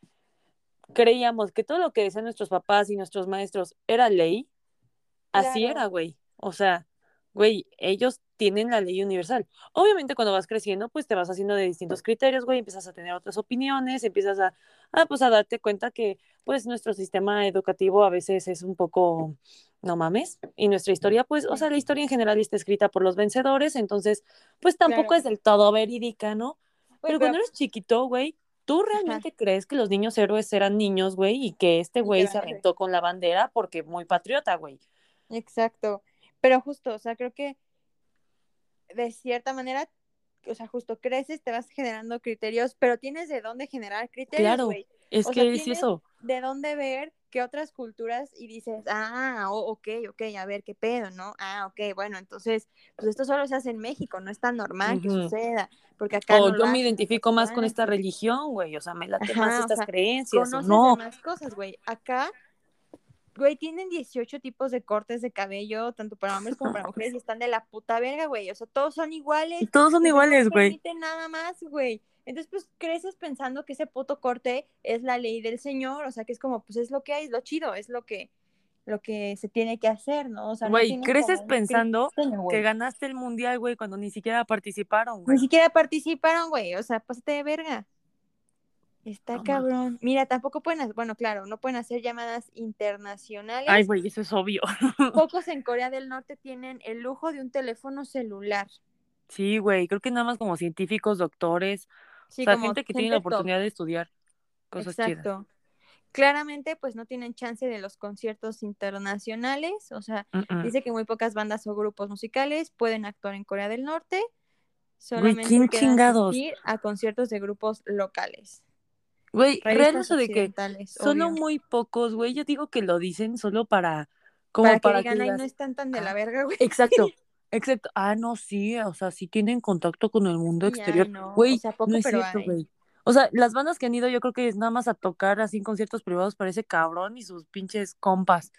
creíamos que todo lo que decían nuestros papás y nuestros maestros era ley, así era, güey. O sea, güey, ellos tienen la ley universal. Obviamente cuando vas creciendo, pues te vas haciendo de distintos criterios, güey, empiezas a tener otras opiniones, empiezas a, a, pues a darte cuenta que pues nuestro sistema educativo a veces es un poco, no mames, y nuestra historia, pues, o sea, la historia en general está escrita por los vencedores, entonces, pues tampoco Claro. es del todo verídica, ¿no? Pero pero cuando eres chiquito, güey, ¿tú realmente crees que los niños héroes eran niños, güey? Y que este güey se aventó con la bandera porque muy patriota, güey. Exacto. Pero justo, o sea, creo que de cierta manera, o sea, justo creces, te vas generando criterios, pero tienes de dónde generar criterios, Claro, es O que sea, es eso. De dónde ver que otras culturas y dices, ah, o- ok, ok, a ver qué pedo, ¿no? Ah, ok, bueno, entonces, pues esto solo se hace en México, no es tan normal que suceda, porque acá O no yo me identifico más con esta religión, güey. O sea, me late Ajá, más o estas sea, creencias, o no. más cosas, güey. Acá, güey, tienen 18 tipos de cortes de cabello, tanto para hombres como para mujeres, y están de la puta verga, güey. O sea, todos son iguales. Todos son iguales, no güey. permiten nada más, güey. Entonces, pues creces pensando que ese puto corte es la ley del señor, o sea, que es como, pues es lo que hay, es lo chido, es lo que, lo que se tiene que hacer, ¿no? O sea, Güey, creces como pensando que ganaste el mundial, güey, cuando ni siquiera participaron, Ni güey. siquiera participaron, güey, o sea, pásate de verga. Está cabrón. Mira, tampoco pueden, hacer- bueno, claro, no pueden hacer llamadas internacionales. Ay, güey, eso es obvio. Pocos en Corea del Norte tienen el lujo de un teléfono celular. Sí, güey, creo que nada más como científicos, doctores, Sí, o sea, como gente que tiene la top. oportunidad de estudiar cosas chidas. Exacto. Claramente, pues no tienen chance de los conciertos internacionales. O sea, dice que muy pocas bandas o grupos musicales pueden actuar en Corea del Norte. Solamente ¿quién queda chingados? asistir a conciertos de grupos locales. Güey, real eso de que solo obvio. muy pocos, güey, yo digo que lo dicen solo para, como para que para digan, que ay, no están tan de la verga, güey. Exacto, exacto. Ah, no, sí, o sea, sí tienen contacto con el mundo exterior. no, o Güey, sea, poco, no es pero cierto, güey. O sea, las bandas que han ido, yo creo que es nada más a tocar así en conciertos privados para ese cabrón y sus pinches compas.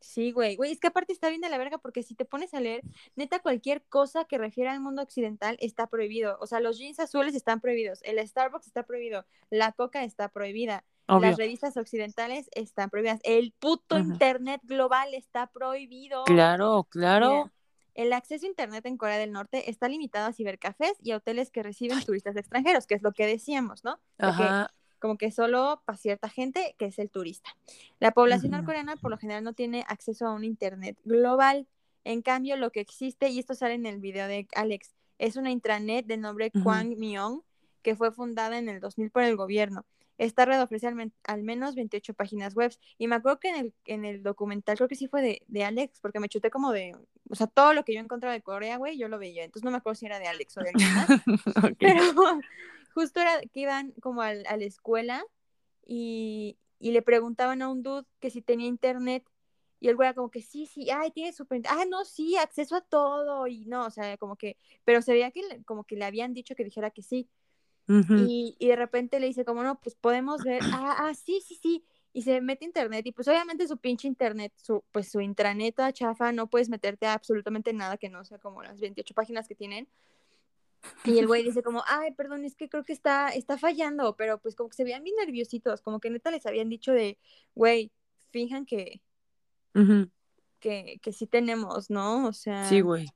Sí, güey. Güey, es que aparte está bien de la verga porque si te pones a leer, neta, cualquier cosa que refiera al mundo occidental está prohibido. O sea, los jeans azules están prohibidos, el Starbucks está prohibido, la coca está prohibida, Obvio. las revistas occidentales están prohibidas, el puto internet global está prohibido. Claro, claro. Mira, el acceso a internet en Corea del Norte está limitado a cibercafés y a hoteles que reciben turistas extranjeros, que es lo que decíamos, ¿no? Que como que solo para cierta gente que es el turista. La población norcoreana por lo general no tiene acceso a un internet global. En cambio, lo que existe, y esto sale en el video de Alex, es una intranet de nombre Ujú. Kwangmyong que fue fundada en el 2000 por el gobierno. Esta red ofrece al, men- al menos 28 páginas web. Y me acuerdo que en el, en el documental, creo que sí fue de, de Alex, porque me chuté como de, o sea, todo lo que yo encontraba de Corea, güey, yo lo veía. Entonces no me acuerdo si era de Alex o de alguien más. Pero justo era que iban como al- a la escuela y, y le preguntaban a un dude que si tenía internet y el güey era como que sí, sí, ay, tiene super, ah, no, sí, acceso a todo y no, o sea, como que, pero se veía que le- como que le habían dicho que dijera que sí. Y, y de repente le dice como, no, pues podemos ver, ah, ah, sí, sí, sí, y se mete a internet y pues obviamente su pinche internet, su, pues su intranet toda chafa, no puedes meterte a absolutamente nada que no sea como las 28 páginas que tienen. Y el güey dice como, ay, perdón, es que creo que está, está fallando, pero pues como que se veían bien nerviositos, como que neta les habían dicho de, güey, fijan que, que, que sí tenemos, ¿no? O sea, Sí, güey.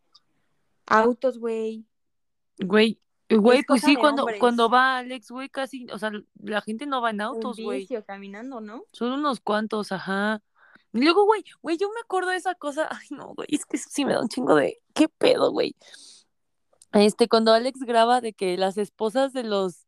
autos, güey. Güey, güey, Es pues sí, cuando, hombres. cuando va Alex, güey, casi, o sea, la gente no va en autos, güey. caminando, ¿no? Son unos cuantos, ajá. Y luego, güey, güey, yo me acuerdo de esa cosa. Ay, no, güey, es que eso sí me da un chingo de. ¿Qué pedo, güey? Este, cuando Alex graba de que las esposas de los.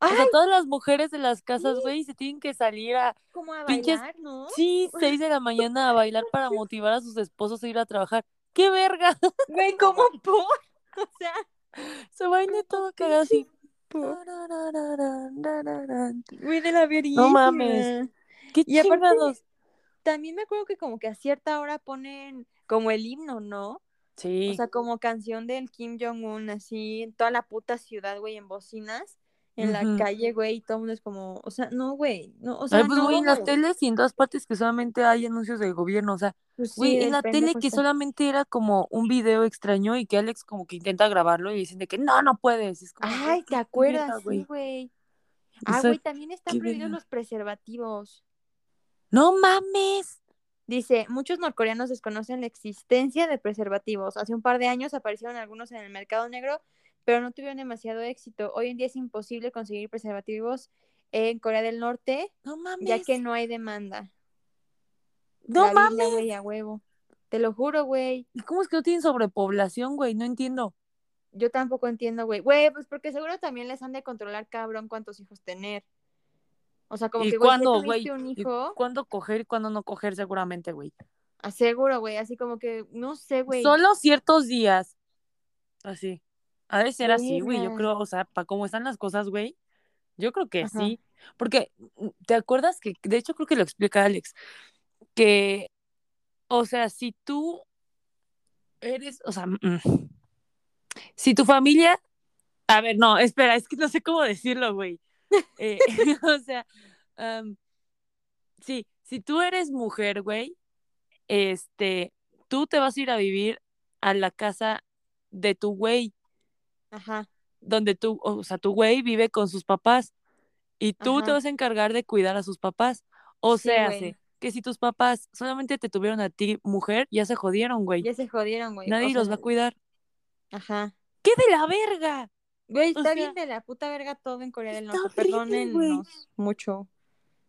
O sea, todas las mujeres de las casas, güey, se tienen que salir a. Como a pinches- bailar, ¿no? Sí, seis de la mañana a bailar para motivar a sus esposos a ir a trabajar. ¡Qué verga! Güey, ¿cómo por? O sea, Se como todo cagado así. Güey, de la verga. No mames. ¡Qué Y aparte-! También me acuerdo que como que a cierta hora ponen como el himno, ¿no? Sí. O sea, como canción del Kim Jong-un, así, en toda la puta ciudad, güey, en bocinas, en la calle, güey, y todo el mundo es como, o sea, no, güey, no, o sea, Ay, pues, no. güey, en las teles y en todas partes que solamente hay anuncios del gobierno, o sea, Pues sí, güey, en del la tele que este. solamente era como un video extraño y que Alex como que intenta grabarlo y dicen de que no, no puedes. Es como, güey, Ay, ¿te acuerdas? verga, Sí, güey. güey. O Ah, sea, güey, también están prohibidos los preservativos. No mames. Dice, muchos norcoreanos desconocen la existencia de preservativos. Hace un par de años aparecieron algunos en el mercado negro, pero no tuvieron demasiado éxito. Hoy en día es imposible conseguir preservativos en Corea del Norte, No mames. ya que no hay demanda. No la mames. Biblia, güey, a huevo. Te lo juro, güey. ¿Y cómo es que no tienen sobrepoblación, güey? No entiendo. Yo tampoco entiendo, güey. Güey, pues porque seguro también les han de controlar, cabrón, cuántos hijos tener. O sea, como ¿Y que, güey, cuándo, güey? un ¿Y hijo, cuándo coger y cuándo no coger seguramente, güey? aseguro, güey, así como que, no sé, güey. Solo ciertos días. Así. Ha de ser así, güey. Yo creo, o sea, para cómo están las cosas, güey. Yo creo que Ajá. sí. Porque, mm, ¿te acuerdas que, de hecho, creo que lo explica Alex, que, o sea, si tú eres, o sea, mm, si tu familia, a ver, no, espera, es que no sé cómo decirlo, güey. Eh, o sea, sí, si tú eres mujer, güey, este, tú te vas a ir a vivir a la casa de tu güey, Ajá. donde tú, o sea, tu güey vive con sus papás y tú te vas a encargar de cuidar a sus papás. O Sí, sea, güey. que si tus papás solamente te tuvieron a ti, mujer, ya se jodieron, güey. Ya se jodieron, güey. Nadie O los va a cuidar. Ajá. ¡Qué de la verga! Güey, O está sea, bien de la puta verga todo en Corea del Norte. Perdónennos mucho.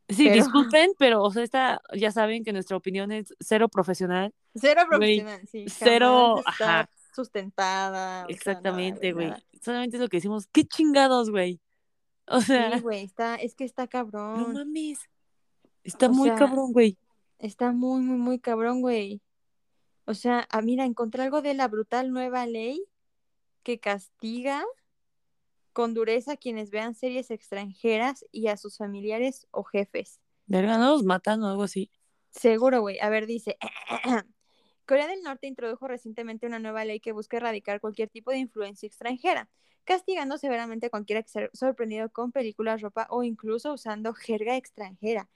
Sí, Pero- disculpen, pero, o sea, esta, ya saben que nuestra opinión es cero profesional. Cero Güey, profesional, sí. cero, ajá. Sustentada. Exactamente, güey. Solamente es lo que decimos. ¡Qué chingados, güey! O sea, Sí, güey, está, es que está no cabrón. mames. Está O muy sea, cabrón, güey. Está muy, muy, muy cabrón, güey. O sea, ah, mira, encontré algo de la brutal nueva ley que castiga con dureza a quienes vean series extranjeras y a sus familiares o jefes. Verga, no los matan o algo así. Seguro, güey. A ver, dice. Corea del Norte introdujo recientemente una nueva ley que busca erradicar cualquier tipo de influencia extranjera, castigando severamente a cualquiera que sea sorprendido con películas, ropa o incluso usando jerga extranjera.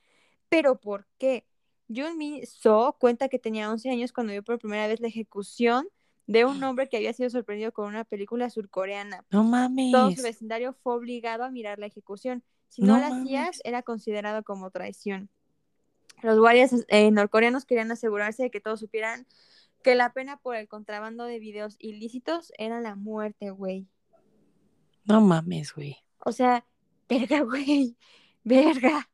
¿Pero por qué? Jun Mi So cuenta que tenía 11 años cuando vio por primera vez la ejecución de un hombre que había sido sorprendido con una película surcoreana. No Todo su mames. vecindario fue obligado a mirar la ejecución. Si no, No la hacías, mames. era considerado como traición. Los guardias eh, norcoreanos querían asegurarse de que todos supieran que la pena por el contrabando de videos ilícitos era la muerte, güey. No mames, güey. O sea, verga, güey. Verga.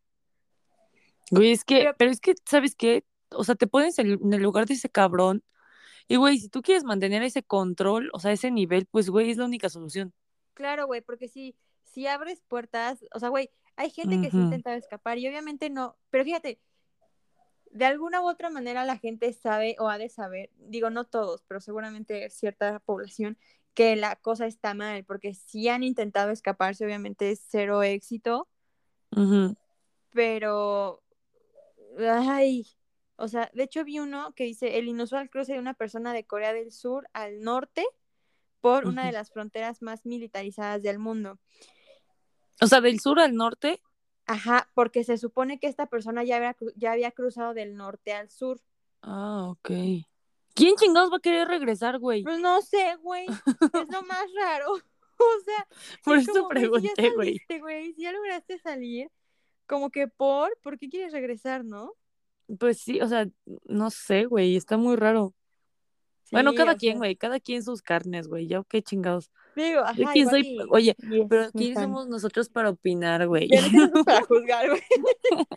Güey, es que, Pero- pero es que, ¿sabes qué? O sea, te pones en el lugar de ese cabrón. Y, güey, si tú quieres mantener ese control, o sea, ese nivel, pues, güey, es la única solución. Claro, güey, porque si, si abres puertas, o sea, güey, hay gente que sí Ujú. intenta escapar y obviamente no, pero fíjate, de alguna u otra manera la gente sabe o ha de saber, digo, no todos, pero seguramente cierta población, que la cosa está mal, porque si han intentado escaparse, obviamente es cero éxito, pero, ay, o sea, de hecho vi uno que dice el inusual cruce de una persona de Corea del Sur al norte por una de las fronteras más militarizadas del mundo. O sea, del sur al norte. Ajá, porque se supone que esta persona ya había, ya había cruzado del norte al sur. Ah, ok. ¿Quién chingados va a querer regresar, güey? Pues no sé, güey, es lo más raro. O sea, Por es eso como, si pregunté, güey. güey, si ya lograste salir, como que por, ¿por qué quieres regresar, no? Pues sí, o sea, no sé, güey, está muy raro. Bueno, Sí, cada quien, sea, güey, cada quien sus carnes, güey, ya qué chingados. Digo, Yo ajá, quién igual soy, y- oye, pero ¿quién somos nosotros para opinar, güey? ¿Quiénes somos para juzgar, güey?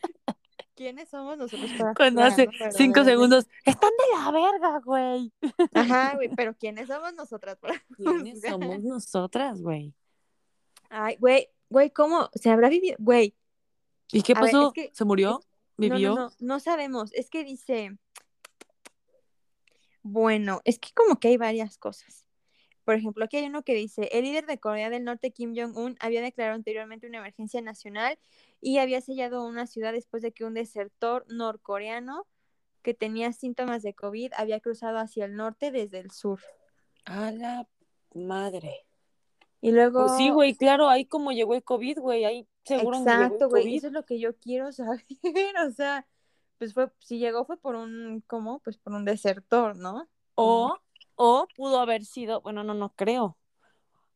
¿Quiénes somos nosotros para Cuando hace no? Pero cinco segundos, están de la verga, güey. Ajá, güey, pero ¿quiénes somos nosotras para ¿Quiénes somos nosotras, güey? Ay, güey, güey, ¿cómo? ¿Se habrá vivido? Güey, ¿Y qué ver, pasó? es que- ¿Se murió? ¿Vivió? no, no, no, no sabemos. Es que dice, bueno, es que como que hay varias cosas. Por ejemplo, aquí hay uno que dice, el líder de Corea del Norte, Kim Jong-un, había declarado anteriormente una emergencia nacional y había sellado una ciudad después de que un desertor norcoreano que tenía síntomas de COVID había cruzado hacia el norte desde el sur. A la madre. Y luego... Pues sí, güey, claro, ahí como llegó el COVID, güey, ahí seguro Exacto, güey, eso es lo que yo quiero saber, o sea, pues fue, si llegó fue por un, ¿cómo? Pues por un desertor, ¿no? O, o pudo haber sido, bueno, no, no creo.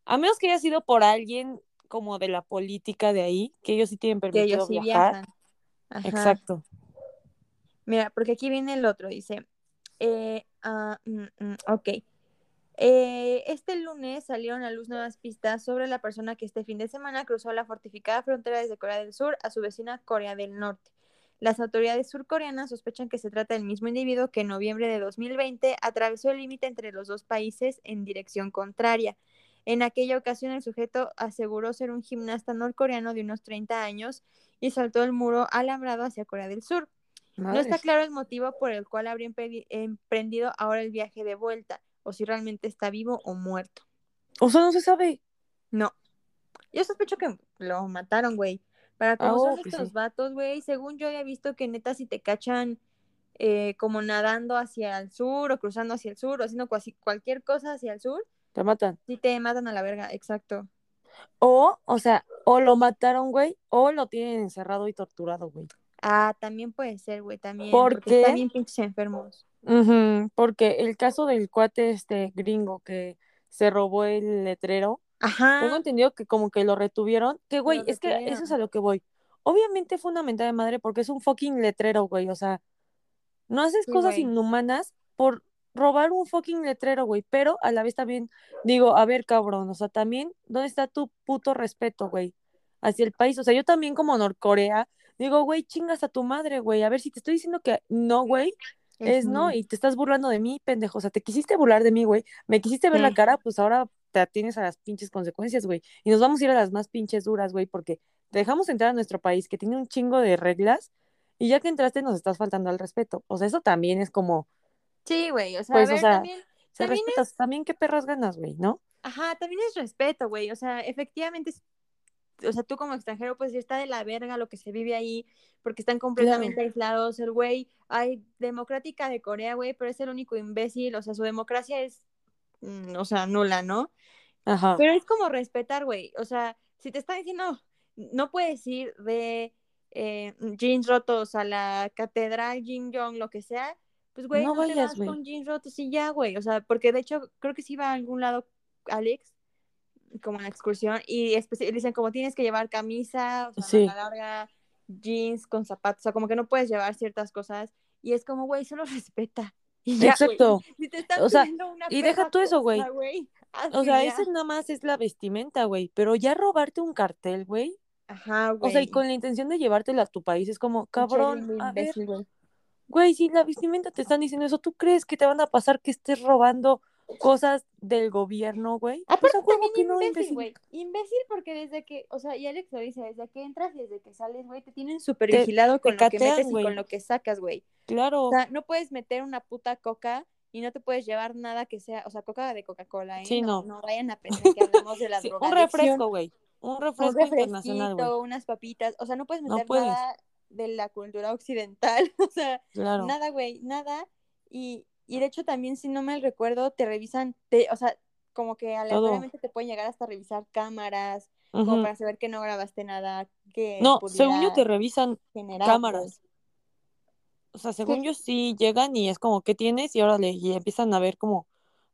A menos que haya sido por alguien como de la política de ahí, que ellos sí tienen que ellos sí viajar. viajan. Ajá. Exacto. Mira, porque aquí viene el otro, dice, eh, mm, mm, ok. Eh, este lunes salieron a luz nuevas pistas sobre la persona que este fin de semana cruzó la fortificada frontera desde Corea del Sur a su vecina Corea del Norte. Las autoridades surcoreanas sospechan que se trata del mismo individuo que en noviembre de 2020 atravesó el límite entre los dos países en dirección contraria. En aquella ocasión el sujeto aseguró ser un gimnasta norcoreano de unos 30 años y saltó el muro alambrado hacia Corea del Sur. No está claro el motivo por el cual habría emprendido ahora el viaje de vuelta, o si realmente está vivo o muerto. O sea, no se sabe. No. Yo sospecho que lo mataron, güey. Para cómo oh, son pues estos sí. vatos, güey. Según yo había visto que neta si te cachan eh, como nadando hacia el sur o cruzando hacia el sur o haciendo cuasi- cualquier cosa hacia el sur, Te matan. sí te matan a la verga, exacto. O, o sea, o lo mataron, güey, o lo tienen encerrado y torturado, güey. Ah, también puede ser, güey, también. ¿Por porque están qué? bien pinches enfermos. Porque el caso del cuate este gringo que se robó el letrero, tengo Ajá. entendido que como que lo retuvieron, que güey, Lo es que eso es a lo que voy. Obviamente fue una mentada de madre porque es un fucking letrero, güey, o sea, no haces Sí, cosas güey. inhumanas por robar un fucking letrero, güey, pero a la vez también digo, a ver, cabrón, o sea, también, ¿dónde está tu puto respeto, güey? Hacia el país, o sea, yo también como Norcorea, digo, güey, chingas a tu madre, güey, a ver si te estoy diciendo que no, güey, es no, y te estás burlando de mí, pendejo. O sea, te quisiste burlar de mí, güey. Me quisiste ver la cara, pues ahora te atienes a las pinches consecuencias, güey. Y nos vamos a ir a las más pinches duras, güey, porque te dejamos entrar a nuestro país que tiene un chingo de reglas y ya que entraste nos estás faltando al respeto. O sea, eso también es como, Sí, güey, o sea, Pues, a o ver, sea, también, se También respetas, también qué perras ganas, güey, ¿no? ajá, también es respeto, güey, o sea, efectivamente, o sea, tú como extranjero, pues está de la verga lo que se vive ahí, porque están completamente aislados, el güey, hay democrática de Corea, güey, pero es el único imbécil, o sea, su democracia es, mm, o sea, nula, ¿no? Ajá. Pero es como respetar, güey, o sea, si te están diciendo, no puedes ir de eh, jeans rotos a la catedral, Jin Jong, lo que sea, pues, güey, No no, te vayas, vas güey. con jeans rotos y ya, güey, o sea, porque de hecho, creo que sí iba a algún lado Alex, como en la excursión, y dicen como tienes que llevar camisa, o sea, Sí. manga larga, jeans con zapatos, o sea, como que no puedes llevar ciertas cosas, y es como, güey, solo respeta. Y ya. Exacto. Si te están O sea, una y deja tú eso, güey. O sea, ese nada más es la vestimenta, güey. Pero ya robarte un cartel, güey. Ajá, güey. O sea, y con la intención de llevártelo a tu país, es como, cabrón, güey, si la vestimenta te están diciendo eso, ¿tú crees que te van a pasar que estés robando cosas del gobierno, güey? Pues Aparte huevo también que no, imbécil, imbécil. güey. Imbécil porque desde que, o sea, y Alex lo dice, desde que entras y desde que sales, güey, te tienen súper vigilado con te lo que metes y con lo que sacas, güey. Claro, O sea, no puedes meter una puta coca y no te puedes llevar nada que sea, o sea, coca de Coca-Cola, ¿eh? Sí, no. no. vayan a pensar que hablamos de la Sí, un drogadicción. refresco, güey. Un Un refresco internacional, güey. unas papitas, o sea, no puedes No meter puedes. nada de la cultura occidental. O sea, Claro. nada, güey, nada. Y, y de hecho también, si no me recuerdo, te revisan, te, o sea, como que aleatoriamente te pueden llegar hasta revisar cámaras, como para saber que no grabaste nada que No, según yo te revisan generar, cámaras. güey. O sea, según Sí. yo sí llegan y es como, ¿qué tienes? Y órale, y empiezan a ver como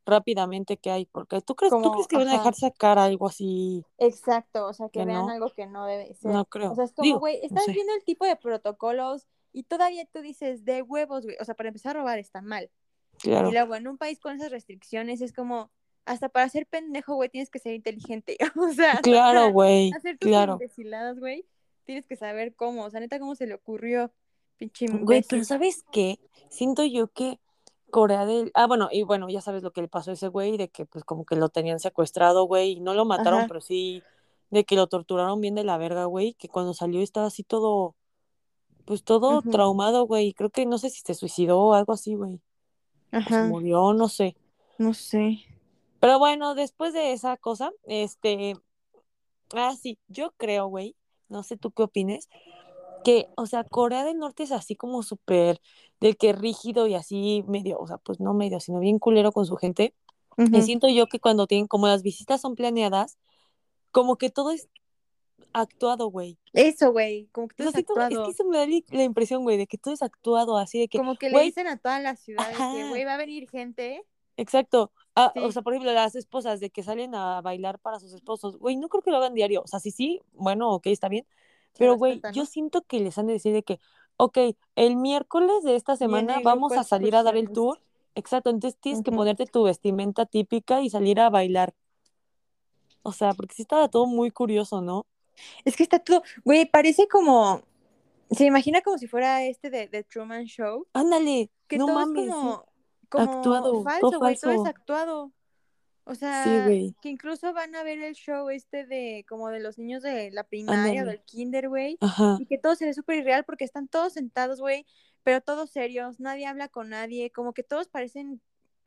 rápidamente qué hay. Porque tú crees, ¿tú crees que van a dejar sacar algo así? Exacto, o sea, que Que vean no. algo que no debe ser. No O creo. sea, es como, güey, no estás sé. viendo el tipo de protocolos y todavía tú dices, de huevos, güey. O sea, para empezar a robar está mal. Claro. Y luego, en un país con esas restricciones, es como, hasta para ser pendejo, güey, tienes que ser inteligente. O sea, Claro, güey. hacer tus Claro. güey, tienes que saber cómo. O sea, neta, ¿cómo se le ocurrió? Pinche Güey, pero. ¿sabes qué? Siento yo que Corea del... Ah, bueno, y bueno, ya sabes lo que le pasó a ese güey, de que pues como que lo tenían secuestrado, güey, y no lo mataron, Ajá. pero sí, de que lo torturaron bien de la verga, güey, que cuando salió estaba así todo, pues todo traumado, güey. Creo que no sé si se suicidó o algo así, güey. Se Ajá. murió, no sé. No sé. Pero bueno, después de esa cosa, este... Ah, sí, yo creo, güey, no sé tú qué opines, que, o sea, Corea del Norte es así como súper del que rígido y así medio, o sea, pues no medio, sino bien culero con su gente. Y Ujú. siento yo que cuando tienen, como las visitas son planeadas, como que todo es actuado, güey. Eso, güey, como que todo es siento- es actuado. que eso me da la impresión, güey, de que todo es actuado, así de que, Como que le dicen a todas las ciudades que, güey, va a venir gente. exacto. Ah, o sea, por ejemplo, las esposas de que salen a bailar para sus esposos, güey, no creo que lo hagan diario. O sea, sí, sí, bueno, ok, está bien. Pero, güey, yo siento que les han de decir de que, ok, el miércoles de esta semana vamos a salir a dar el tour. Exacto, entonces tienes que ponerte tu vestimenta típica y salir a bailar. O sea, porque sí estaba todo muy curioso, ¿no? Es que está todo, güey, parece como, se imagina como si fuera este de, de Truman Show, Ándale, que no todo mames, es como, como Actuado, falso, güey, todo es actuado. O sea, que incluso van a ver el show este de, como de los niños de la primaria o del kinder, güey, y que todo se ve súper irreal porque están todos sentados, güey, pero todos serios, nadie habla con nadie, como que todos parecen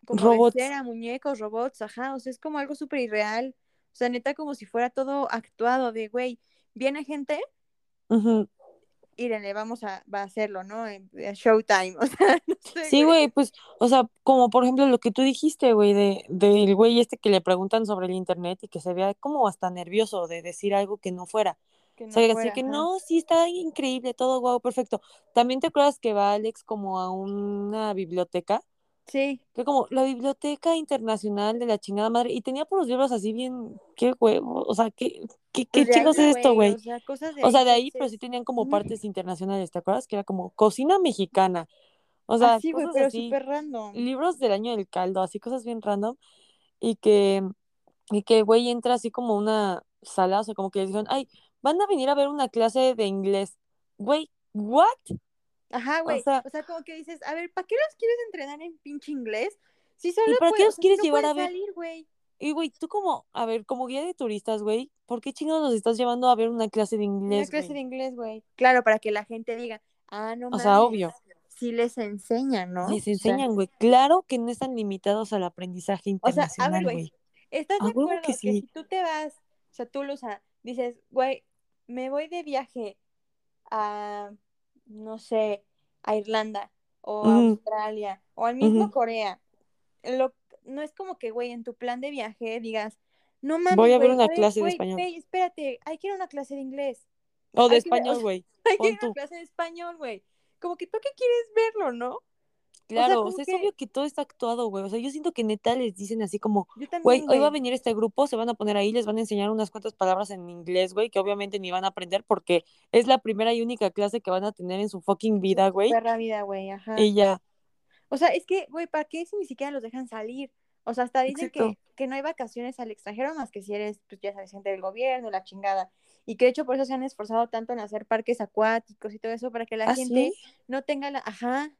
como Robots. cera, muñecos, robots, ajá, o sea, es como algo súper irreal, o sea, neta como si fuera todo actuado de, güey, viene gente, Ujú. írenle, vamos a, va a hacerlo, ¿no? En- en Showtime, o sea, no sé, Sí, güey, pues, o sea, como por ejemplo lo que tú dijiste, güey, de, del güey este que le preguntan sobre el internet y que se vea como hasta nervioso de decir algo que no fuera. que O sea, así que ajá. no, sí está increíble, todo guau, perfecto. También te acuerdas que va Alex como a una biblioteca, Sí, que como la Biblioteca Internacional de la chingada madre, y tenía puros libros así bien, qué huevo, o sea, qué, qué, qué pues de ahí, es esto, güey, o sea, cosas de O ahí sea, de que ahí, pero sí tenían como partes internacionales, ¿te acuerdas? Que era como cocina mexicana, o sea, así, güey, cosas pero así, súper random. libros del año del caldo, así cosas bien random, y que, y que, güey, entra así como una sala, o sea, como que le dijeron, ay, van a venir a ver una clase de inglés. Güey, ¿what? Ajá, O güey. sea, O sea, como que dices, a ver, ¿para qué los quieres entrenar en pinche inglés? Si solo ¿y para puede, los si quieres no llevar a pueden ver? salir, güey. Y, güey, tú como, a ver, como guía de turistas, güey, ¿por qué chingados los estás llevando a ver una clase de Una inglés, clase de inglés, güey. Claro, para que la gente diga, ah, no O sea, obvio, Sí les enseñan, ¿no? les O sea, enseñan, güey. Claro que no están limitados al aprendizaje o sea, a ver, internacional, güey. güey. ¿Estás de acuerdo que que sí. si tú te vas, o sea, tú, sea, dices, güey, me voy de viaje a, no sé, a Irlanda o a Australia o al mismo. Corea. Lo, no es como que, güey, en tu plan de viaje digas, no Voy mames, a ver güey, una clase de español. espérate, hay que ir a una clase de inglés. O de Hay español, güey. hay que ir a una clase de español, güey. Como que tú que quieres verlo, ¿no? O sea, Claro, o sea, es obvio que todo está actuado, güey. O sea, yo siento que neta les dicen así como, güey, hoy va a venir este grupo, se van a poner ahí, les van a enseñar unas cuantas palabras en inglés, güey, que obviamente ni van a aprender porque es la primera y única clase que van a tener en su fucking vida, güey. Perra vida, güey, ajá. Y ya, O sea, es que, güey, ¿para qué si ni siquiera los dejan salir? O sea, hasta dicen que, que no hay vacaciones al extranjero más que si eres, pues ya sabes, gente del gobierno, la chingada. Y que de hecho por eso se han esforzado tanto en hacer parques acuáticos y todo eso para que la ¿Ah, gente sí? no tenga la, ajá,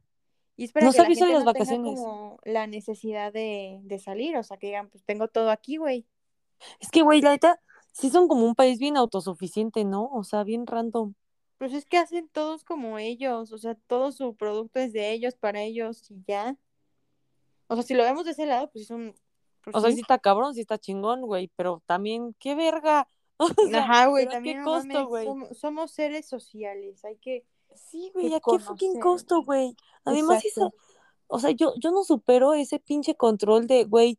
y es para No que la gente las no tenga vacaciones. como la necesidad de, de salir, o sea, que digan, pues tengo todo aquí, güey. Es que, güey, la neta, sí son como un país bien autosuficiente, ¿no? O sea, bien random. Pues es que hacen todos como ellos, o sea, todo su producto es de ellos, para ellos y ya. O sea, si lo vemos de ese lado, pues es un, pues O sea, sí. sí está cabrón, sí está chingón, güey, pero también, qué verga. O sea, Ajá, güey, qué también no costo, mames, güey. somos, somos seres sociales, hay que, Sí, que güey, ¿a qué fucking costo, güey? Además, eso, o sea, yo, yo no supero ese pinche control de, güey,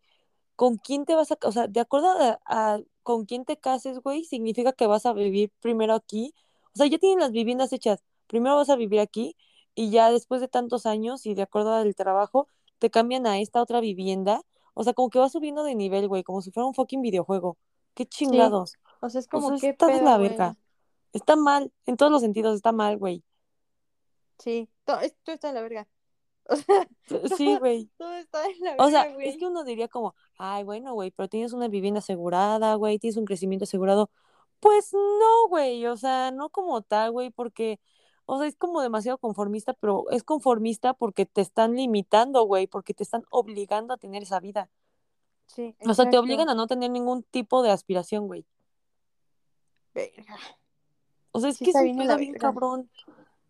con quién te vas a, o sea, de acuerdo a, a con quién te cases, güey, significa que vas a vivir primero aquí. O sea, ya tienen las viviendas hechas. Primero vas a vivir aquí y ya después de tantos años y de acuerdo al trabajo, te cambian a esta otra vivienda. O sea, como que va subiendo de nivel, güey, como si fuera un fucking videojuego. Qué Sí. chingados. O sea, es O sea, como, ¿qué está de la verga. Está mal, en todos los sentidos está mal, güey. Sí. Todo, esto está de la verga. O sea, Sí, güey. todo está de la O sea, verga, es que uno diría como, ay, bueno, güey, pero tienes una vivienda asegurada, güey, tienes un crecimiento asegurado. Pues no, güey, o sea, no como tal, güey, porque, o sea, es como demasiado conformista, pero es conformista porque te están limitando, güey, porque te están obligando a tener esa vida. Sí, O sea, te obligan a no tener ningún tipo de aspiración, güey. Verga. O sea, es Sí que es un bien verga. cabrón.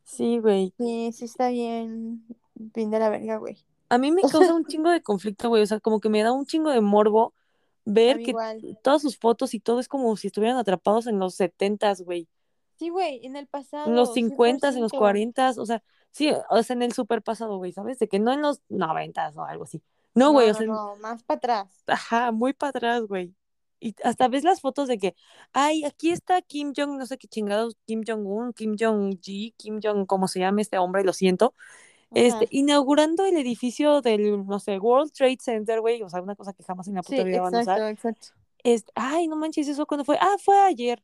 Sí, güey. Sí, sí está bien, bien de la verga, güey. A mí me causa un chingo de conflicto, güey, o sea, como que me da un chingo de morbo ver que igual. todas sus fotos y todo es como si estuvieran atrapados en los setentas, güey. Sí, güey, en el en los pasado, 50, en los 100%. 40, o sea, sí, o sea, en el super pasado, güey, ¿sabes? De que no en los 90 o algo así. No, güey, o sea, no, más para atrás. ajá, muy para atrás, güey. Y hasta ves las fotos de que, ay, aquí está Kim Jong, no sé qué chingados, Kim Jong-un, Kim Jong-ji, Kim Jong, como se llama este hombre, lo siento, este, inaugurando el edificio del, no sé, World Trade Center, güey, o sea, una cosa que jamás en la puta Sí, vida van a usar. exacto, exacto. Este, ay, no manches, ¿eso cuándo fue? Ah, fue ayer.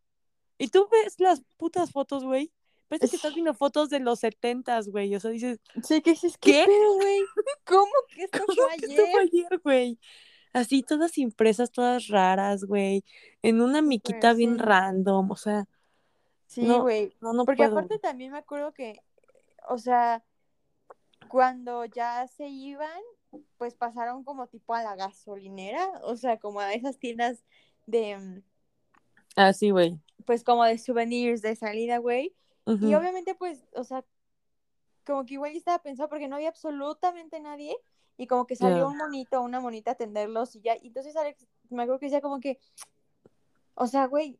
Y tú ves las putas fotos, güey. Parece que estás viendo fotos de los setentas, güey. O sea, dices, Sí, que dices, ¿qué ¿Qué? pedo, güey? ¿Cómo que esto ¿cómo fue que esto fue ayer? ayer, güey? Así, todas impresas, todas raras, güey. En una miquita bien sí. random. O sea, Sí, no, güey. no, no Porque puedo. aparte también me acuerdo que, o sea, cuando ya se iban, pues pasaron como tipo a la gasolinera, o sea, como a esas tiendas de, mm, Así, güey. pues como de souvenirs de salida, güey. Y obviamente, pues, o sea, como que igual yo estaba pensando porque no había absolutamente nadie y como que salió un monito, una monita a atenderlos y ya. Y entonces Alex, me acuerdo que decía como que, o sea, güey,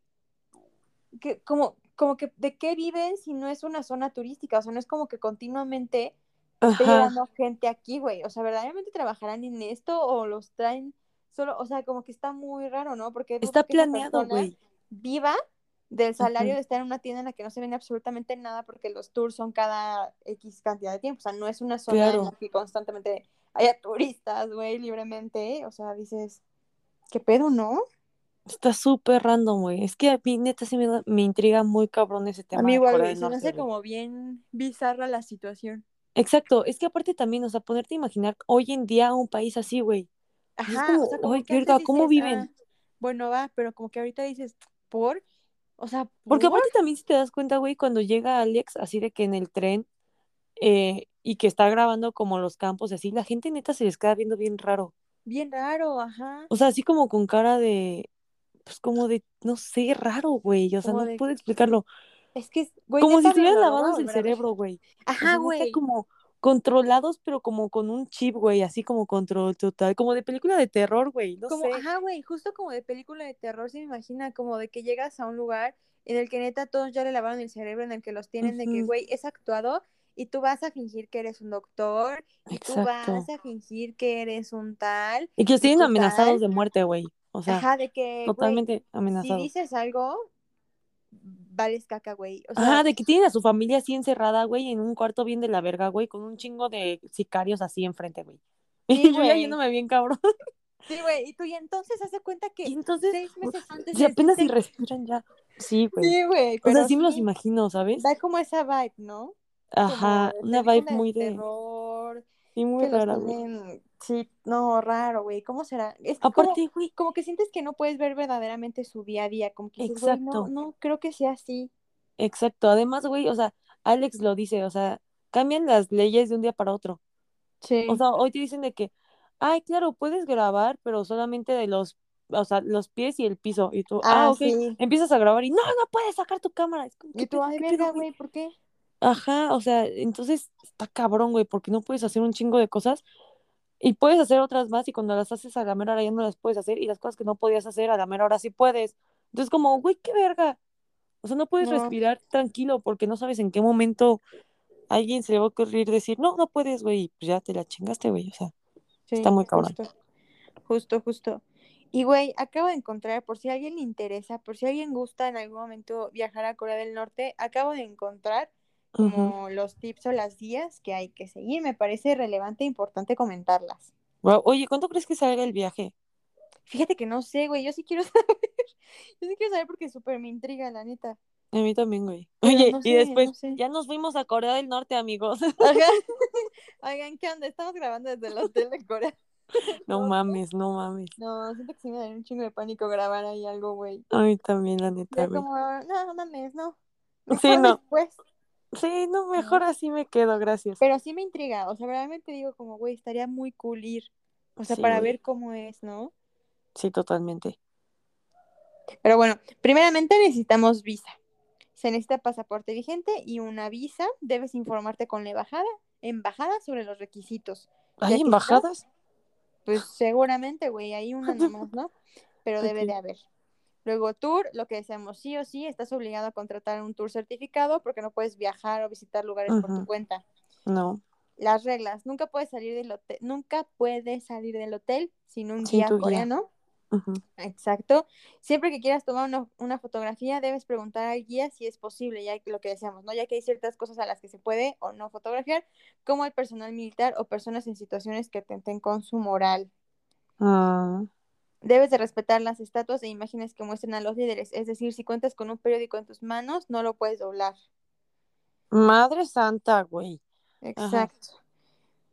que como, como que de qué viven si no es una zona turística, o sea, no es como que continuamente esté llegando gente aquí, güey. O sea, ¿verdaderamente trabajarán en esto o los traen solo? O sea, como que está muy raro, ¿no? Porque Está planeado, güey. viva del salario de estar en una tienda en la que no se vende absolutamente nada porque los tours son cada X cantidad de tiempo. O sea, no es una zona en Claro. la que constantemente haya turistas, güey, libremente. O sea, dices, ¿qué pedo, no? Está súper random, güey. Es que a mí, neta, sí me, da- me intriga muy cabrón ese A tema mí de igual, güey, se me hace como bien bizarra la situación. Exacto. Es que aparte también, o sea, ponerte a imaginar hoy en día un país así, güey. Ajá, como, o sea, como ay, que verga, ¿cómo viven? ah, bueno, va, pero como que ahorita dices, ¿por? O sea, Porque ¿por? aparte también si te das cuenta, güey, cuando llega Alex, así de que en el tren eh, y que está grabando como los campos y así, la gente neta se les queda viendo bien raro. Bien raro, ajá. O sea, así como con cara de, pues como de, no sé, raro, güey. O sea, Como no de, puedo explicarlo. es que, güey, Como si estuvieran lavados el cerebro, güey. O Ajá, sea, güey. como controlados, pero como con un chip, güey, así como control total, como de película de terror, güey, no Como, sé. ajá, güey, justo como de película de terror, se me imagina como de que llegas a un lugar en el que neta todos ya le lavaron el cerebro, en el que los tienen de que, güey, es actuado y tú vas a fingir que eres un doctor y tú vas a fingir que eres un tal Y que y tú amenazados tal. de muerte, güey. O sea, Ajá, de que, totalmente si amenazados. dices algo, vales caca, güey. O Ajá, de que tienen a su familia así encerrada, güey, en un cuarto bien de la verga, güey, con un chingo de sicarios así enfrente, güey. sí, Y yo ya yéndome bien cabrón. Sí, güey. Y tú y entonces hace cuenta Y que entonces, seis meses antes si les apenas si dicen, respiran ya. Sí, güey. sí, güey, O sea, sí me los imagino, ¿sabes? da como esa vibe, ¿no? Como Ajá, una vibe de muy de, terror, sí, muy rara, güey. tienen, sí, no, raro, güey. ¿Cómo será? Es como, Aparte, güey, como que sientes que no puedes ver verdaderamente su día a día, como que dices, güey, no, exacto, no, creo que sea así. exacto. Además, güey, o sea, Alex lo dice, o sea, cambian las leyes de un día para otro. O Sí. sea, hoy te dicen de que, ay, claro, puedes grabar, pero solamente de los, o sea, los pies y el piso. Y tú, ah, Ah, ok, sí. empiezas a grabar y no, no puedes sacar tu cámara. Como, ¿qué Y tú, ay, verga, güey, ¿por qué? Ajá, o sea, entonces está cabrón, güey, porque no puedes hacer un chingo de cosas y puedes hacer otras más y cuando las haces a la mera hora ya no las puedes hacer y las cosas que no podías hacer a la mera hora sí puedes. Entonces como, güey, qué verga. O sea, no puedes No, respirar tranquilo porque no sabes en qué momento a alguien se le va a ocurrir decir, no, no puedes, güey, y pues ya te la chingaste, güey, o sea, está muy cabrón. justo, justo, justo. Y güey, acabo de encontrar, por si a alguien le interesa, por si a alguien gusta en algún momento viajar a Corea del Norte, acabo de encontrar Como los tips o las guías que hay que seguir. Me parece relevante e importante comentarlas. Oye, ¿cuánto crees que salga el viaje? Fíjate que no sé, güey, yo sí quiero saber. Yo sí quiero saber porque súper me intriga, la neta. A mí también, güey. Pero Oye, no y después, no sé. ya nos fuimos a Corea del Norte, amigos. Ajá. Oigan, ¿qué onda? Estamos grabando desde el hotel de Corea. No mames, no mames. No, siento que sí me daría un chingo de pánico grabar ahí algo, güey. A mí también, la neta, güey. como, no, mames, no. Sí, Mejor no. después. Sí, no, mejor así me quedo, gracias. Pero sí me intriga, o sea, realmente digo como, güey, estaría muy cool ir. O sea, Sí, para ver cómo es, ¿no? Sí, totalmente. Pero bueno, primeramente necesitamos visa. Se necesita pasaporte vigente y una visa. Debes informarte con la embajada, embajada sobre los requisitos. ¿Hay embajadas? Pues seguramente, güey, hay una nomás, ¿no? Pero debe de haber. Luego tour, lo que decíamos, sí o sí, estás obligado a contratar un tour certificado porque no puedes viajar o visitar lugares por tu cuenta. No, Las reglas, nunca puedes salir del hotel, nunca puedes salir del hotel sin un Sin guía coreano. Exacto. Siempre que quieras tomar una, una fotografía, debes preguntar al guía si es posible, ya que lo que decíamos, ¿no? Ya que hay ciertas cosas a las que se puede o no fotografiar, como el personal militar o personas en situaciones que atenten con su moral. Ah, Debes de respetar las estatuas e imágenes que muestren a los líderes, es decir, si cuentas con un periódico en tus manos, no lo puedes doblar. Madre santa, güey. Exacto.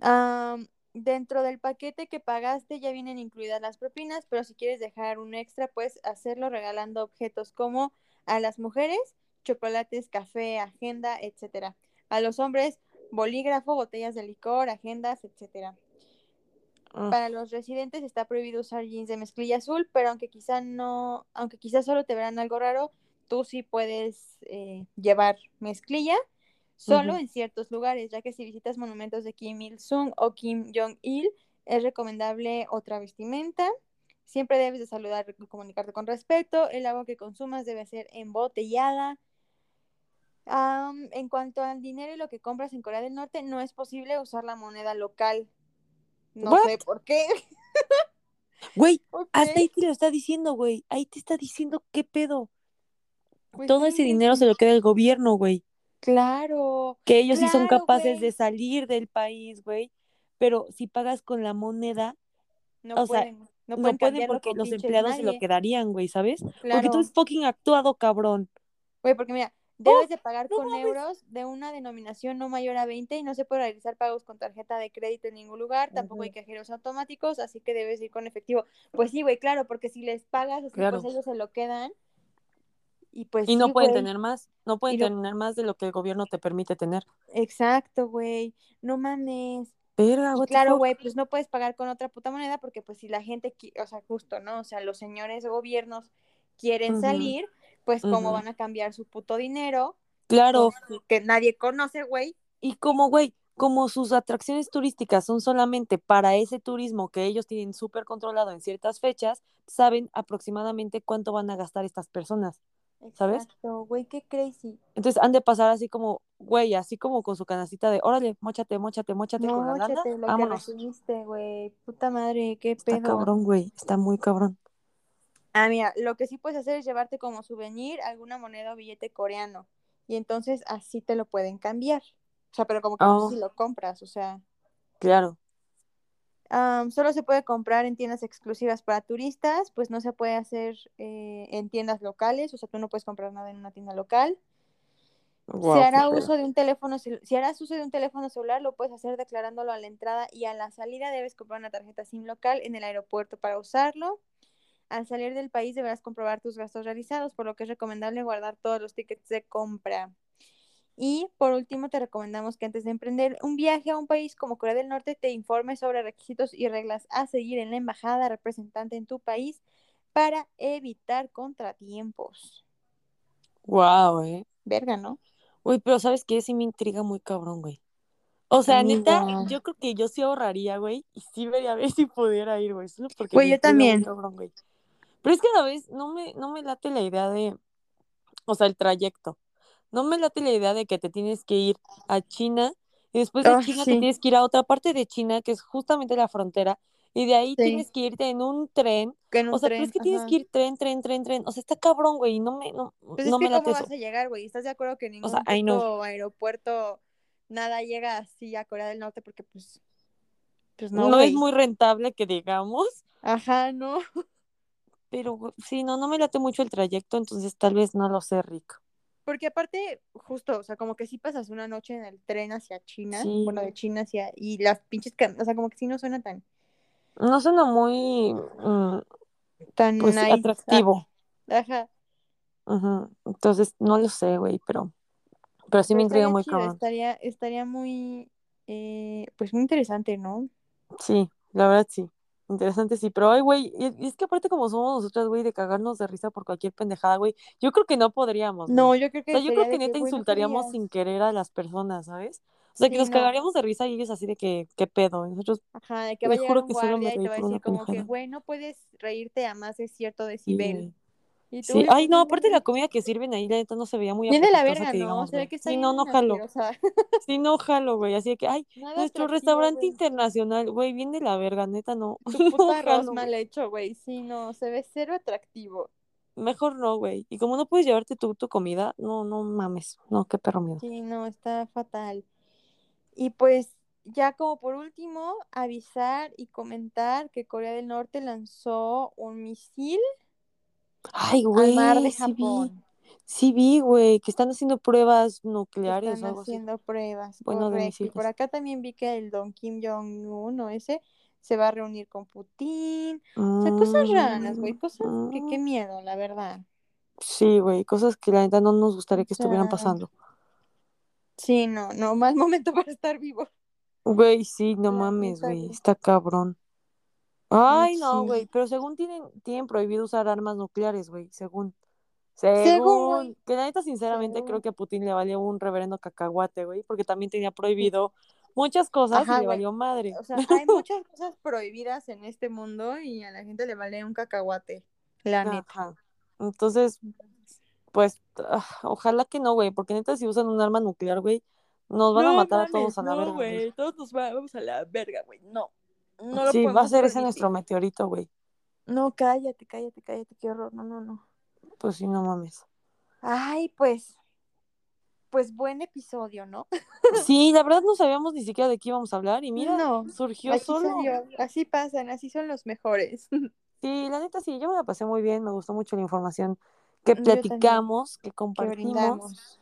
Am, dentro del paquete que pagaste ya vienen incluidas las propinas, pero si quieres dejar un extra, puedes hacerlo regalando objetos como a las mujeres, chocolates, café, agenda, etcétera. A los hombres, bolígrafo, botellas de licor, agendas, etcétera. Ah, Para los residentes está prohibido usar jeans de mezclilla azul, pero aunque quizá no, aunque quizá solo te verán algo raro, tú sí puedes eh, llevar mezclilla, solo en ciertos lugares, ya que si visitas monumentos de Kim Il-sung o Kim Jong-il, es recomendable otra vestimenta. Siempre debes de saludar y comunicarte con respeto. El agua que consumas debe ser embotellada. Am, en cuanto al dinero y lo que compras en Corea del Norte, no es posible usar la moneda local. No What? sé por qué. Güey, hasta ahí te lo está diciendo, güey. Ahí te está diciendo qué pedo. Pues Todo sí, ese dinero se lo queda el gobierno, güey. Claro. Que ellos sí son capaces de salir del país, güey. Pero si pagas con la moneda, No o pueden, no no pueden porque los empleados se lo quedarían, güey, ¿sabes? Porque tú es fucking actuado, cabrón. Güey, porque mira, debes de pagar no con mames. euros de una denominación no mayor a 20 y no se puede realizar pagos con tarjeta de crédito en ningún lugar, tampoco hay cajeros automáticos, así que debes ir con efectivo. Pues sí, güey, claro, porque si les pagas así, Claro. pues ellos se lo quedan. Y pues Y no pueden güey. tener más, no pueden tener más de lo que el gobierno te permite tener. Exacto, güey. No mames. Verga, claro, güey, pues no puedes pagar con otra puta moneda porque pues si la gente, o sea, justo, ¿no? O sea, los señores gobiernos quieren salir, pues cómo van a cambiar su puto dinero Claro, que nadie conoce, güey. y como, güey, como sus atracciones turísticas son solamente para ese turismo que ellos tienen súper controlado en ciertas fechas, saben aproximadamente cuánto van a gastar estas personas. ¿Sabes? Exacto, güey, qué crazy. Entonces han de pasar así como, güey, así como con su canastita de, órale, mochate, mochate, mochate con la lana, lo vámonos. güey. Puta madre, qué Está pedo. cabrón, güey, está muy cabrón. Ah, mira, lo que sí puedes hacer es llevarte como souvenir alguna moneda o billete coreano. Y entonces así te lo pueden cambiar. O sea, pero como que Oh. si lo compras, o sea. Claro. Am, solo se puede comprar en tiendas exclusivas para turistas, pues no se puede hacer eh, en tiendas locales, o sea, tú no puedes comprar nada en una tienda local. Wow, si hará uso de un teléfono, si harás uso de un teléfono celular, lo puedes hacer declarándolo a la entrada y a la salida debes comprar una tarjeta SIM local en el aeropuerto para usarlo. Al salir del país deberás comprobar tus gastos realizados, por lo que es recomendable guardar todos los tickets de compra. Y por último, te recomendamos que antes de emprender un viaje a un país como Corea del Norte, te informes sobre requisitos y reglas a seguir en la embajada representante en tu país para evitar contratiempos. Wow, eh. Verga, ¿no? Güey, pero ¿sabes qué? Sí me intriga muy cabrón, güey. O sea, neta, Amiga. yo creo que yo sí ahorraría, güey, y sí vería a ver si pudiera ir, güey, solo porque Güey, me yo muy también. cabrón, güey. Pero es que a la vez no me, no me late la idea de, o sea, el trayecto. No me late la idea de que te tienes que ir a China y después de Ah, China te sí. tienes que ir a otra parte de China que es justamente la frontera y de ahí Sí. tienes que irte en un tren. En un O sea, pero tren, es que tienes ajá. que ir tren, tren, tren, tren. O sea, está cabrón, güey, y no me, no, Pues no es me que late cómo eso. vas a llegar, güey. ¿Estás de acuerdo que ningún sea, I know. puto aeropuerto nada llega así a Corea del Norte porque pues pues no, No, es muy rentable que digamos, Ajá, no. pero sí, no, no me late mucho el trayecto, entonces tal vez no lo sé, Rick. Porque aparte, justo, o sea, como que sí pasas una noche en el tren hacia China, Sí. bueno, de China hacia, y las pinches, o sea, como que sí no suena tan, No suena muy, mm, tan pues, nice. atractivo. Ajá. Entonces, no lo sé, güey, pero, pero sí Pero me intriga muy chido, cabrón. estaría, estaría muy, eh, pues muy interesante, ¿no? Sí, la verdad sí. Interesante, sí, pero ay, güey, y, es que aparte como somos nosotras, güey, de cagarnos de risa por cualquier pendejada, güey, yo creo que no podríamos. No, yo creo O que sea, yo creo que que, neta no insultaríamos sin querer a las personas, ¿sabes? O sea, que Sí, nos no. cagaríamos de risa y ellos así de que, ¿qué pedo? Y nosotros, Ajá, de que te va a llegar juro un que solo me guardia y te va a decir como que, güey, no puedes reírte a más de cierto Sí, decibel. güey. Y tú, Sí, güey, ay, no, no aparte la comida que sirven ahí, la neta no se veía muy Bien de la verga, que ¿no? digamos, Se ve güey. que está Sí, no, no jalo. Sí, no jalo, güey. Así que, ay, Nada nuestro restaurante güey. internacional, güey, bien de la verga, neta, no. Tu No puto arroz jalo, mal hecho, güey. Sí, no, se ve cero atractivo. Mejor no, güey. Y como no puedes llevarte tú tu comida, no, no mames. No, qué perro miedo. Sí, no, está fatal. Y pues, ya como por último, avisar y comentar que Corea del Norte lanzó un misil Ay, al mar de güey, sí vi. Japón. Sí vi, güey, que están haciendo pruebas nucleares están así. haciendo pruebas, Bueno, de por acá también vi que el don Kim Jong-un o ese se va a reunir con Putin. O sea, cosas raras, güey, Mm, cosas que qué mm, miedo, la verdad. Sí, güey, cosas que la neta no nos gustaría O que estuvieran pasando. sí, no, no, mal momento para estar vivo. Güey, sí, no mames, güey, está cabrón. Ay, no, Sí. güey, pero según tienen, tienen prohibido usar armas nucleares, güey, según. Según, Según, que la neta, sinceramente, creo que a Putin le valió un reverendo cacahuate, güey, porque también tenía prohibido muchas cosas y Ajá, le güey. valió madre. O sea, hay muchas cosas prohibidas en este mundo y a la gente le vale un cacahuate, la neta. Entonces, pues, ah, ojalá que no, güey, porque neta, si usan un arma nuclear, güey, nos van a matar a todos a la no, verga, güey. güey. Todos nos vamos a la verga, güey. No. No lo Sí, va a ser ese nuestro meteorito, güey. No, cállate, cállate, cállate, qué horror. No, no, no. Pues sí, no mames. Ay, pues. Pues buen episodio, ¿no? Sí, la verdad no sabíamos ni siquiera de qué íbamos a hablar y mira, no. surgió Aquí solo. salió. Así pasan, así son los mejores. Sí, la neta sí, yo me la pasé muy bien, me gustó mucho la información que platicamos, que compartimos.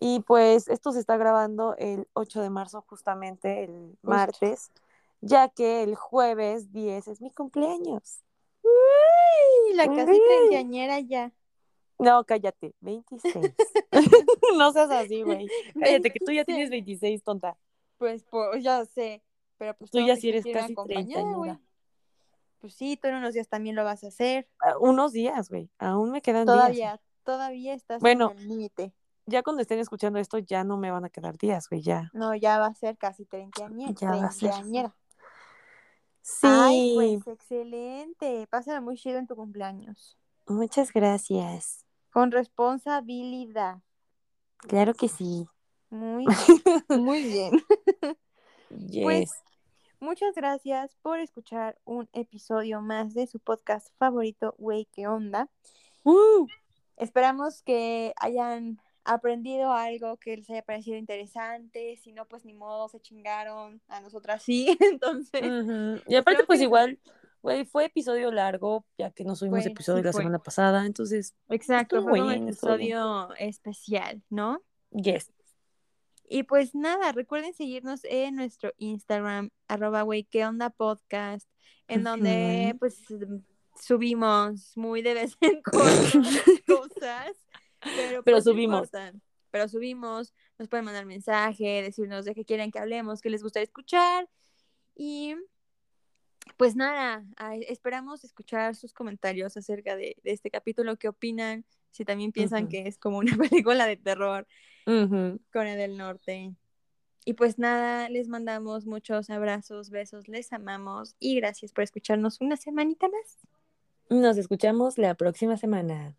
Y pues esto se está grabando el 8 de marzo, justamente el martes, ya que el jueves 10 es mi cumpleaños. Uy, la casi Uy. treintañera ya. No, cállate, 26. no seas así, güey. Cállate, que tú ya tienes 26, tonta. Pues, pues ya sé. Pero pues Tú ya sí eres casi treintañera. Pues sí, tú en unos días también lo vas a hacer. Ah, Unos días, güey. Aún me quedan días. Todavía, todavía estás Bueno. en el límite. Ya cuando estén escuchando esto, ya no me van a quedar días, güey, ya. No, ya va a ser casi treintañera. Ya va a ser. Sí, Ay, pues excelente. Pásala muy chido en tu cumpleaños. muchas gracias. Con responsabilidad. Claro que sí. Muy bien. Muy bien. Yes. Pues muchas gracias por escuchar un episodio más de su podcast favorito, Wey, ¿qué onda? Uh, Esperamos que hayan aprendido algo que les haya parecido interesante. Si no, pues ni modo, se chingaron. A nosotras sí. Entonces. Y aparte, pues que les- igual, güey, fue episodio largo, ya que no subimos Fue, episodio sí la fue. semana pasada, entonces, exacto, fue bien. episodio especial, ¿no? yes. Y pues nada, recuerden seguirnos en nuestro Instagram, arroba wey, ¿qué onda podcast? En donde pues subimos muy de vez en cuando cosas, pero, Pero pues, subimos. Pero subimos, nos pueden mandar mensaje, decirnos de qué quieren que hablemos, qué les gustaría escuchar. Y pues nada, a- esperamos escuchar sus comentarios acerca de, de este capítulo, qué opinan, si también piensan Ujú. que es como una película de terror. Ujú. Corea del Norte. Y pues nada, les mandamos muchos abrazos, besos, les amamos y gracias por escucharnos una semanita más. Nos escuchamos la próxima semana.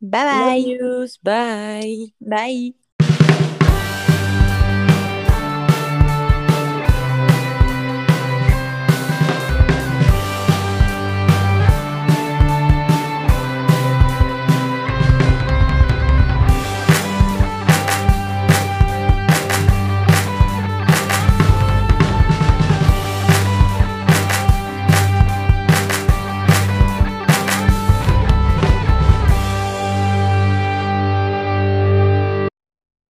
Bye bye. yous. Bye. Bye.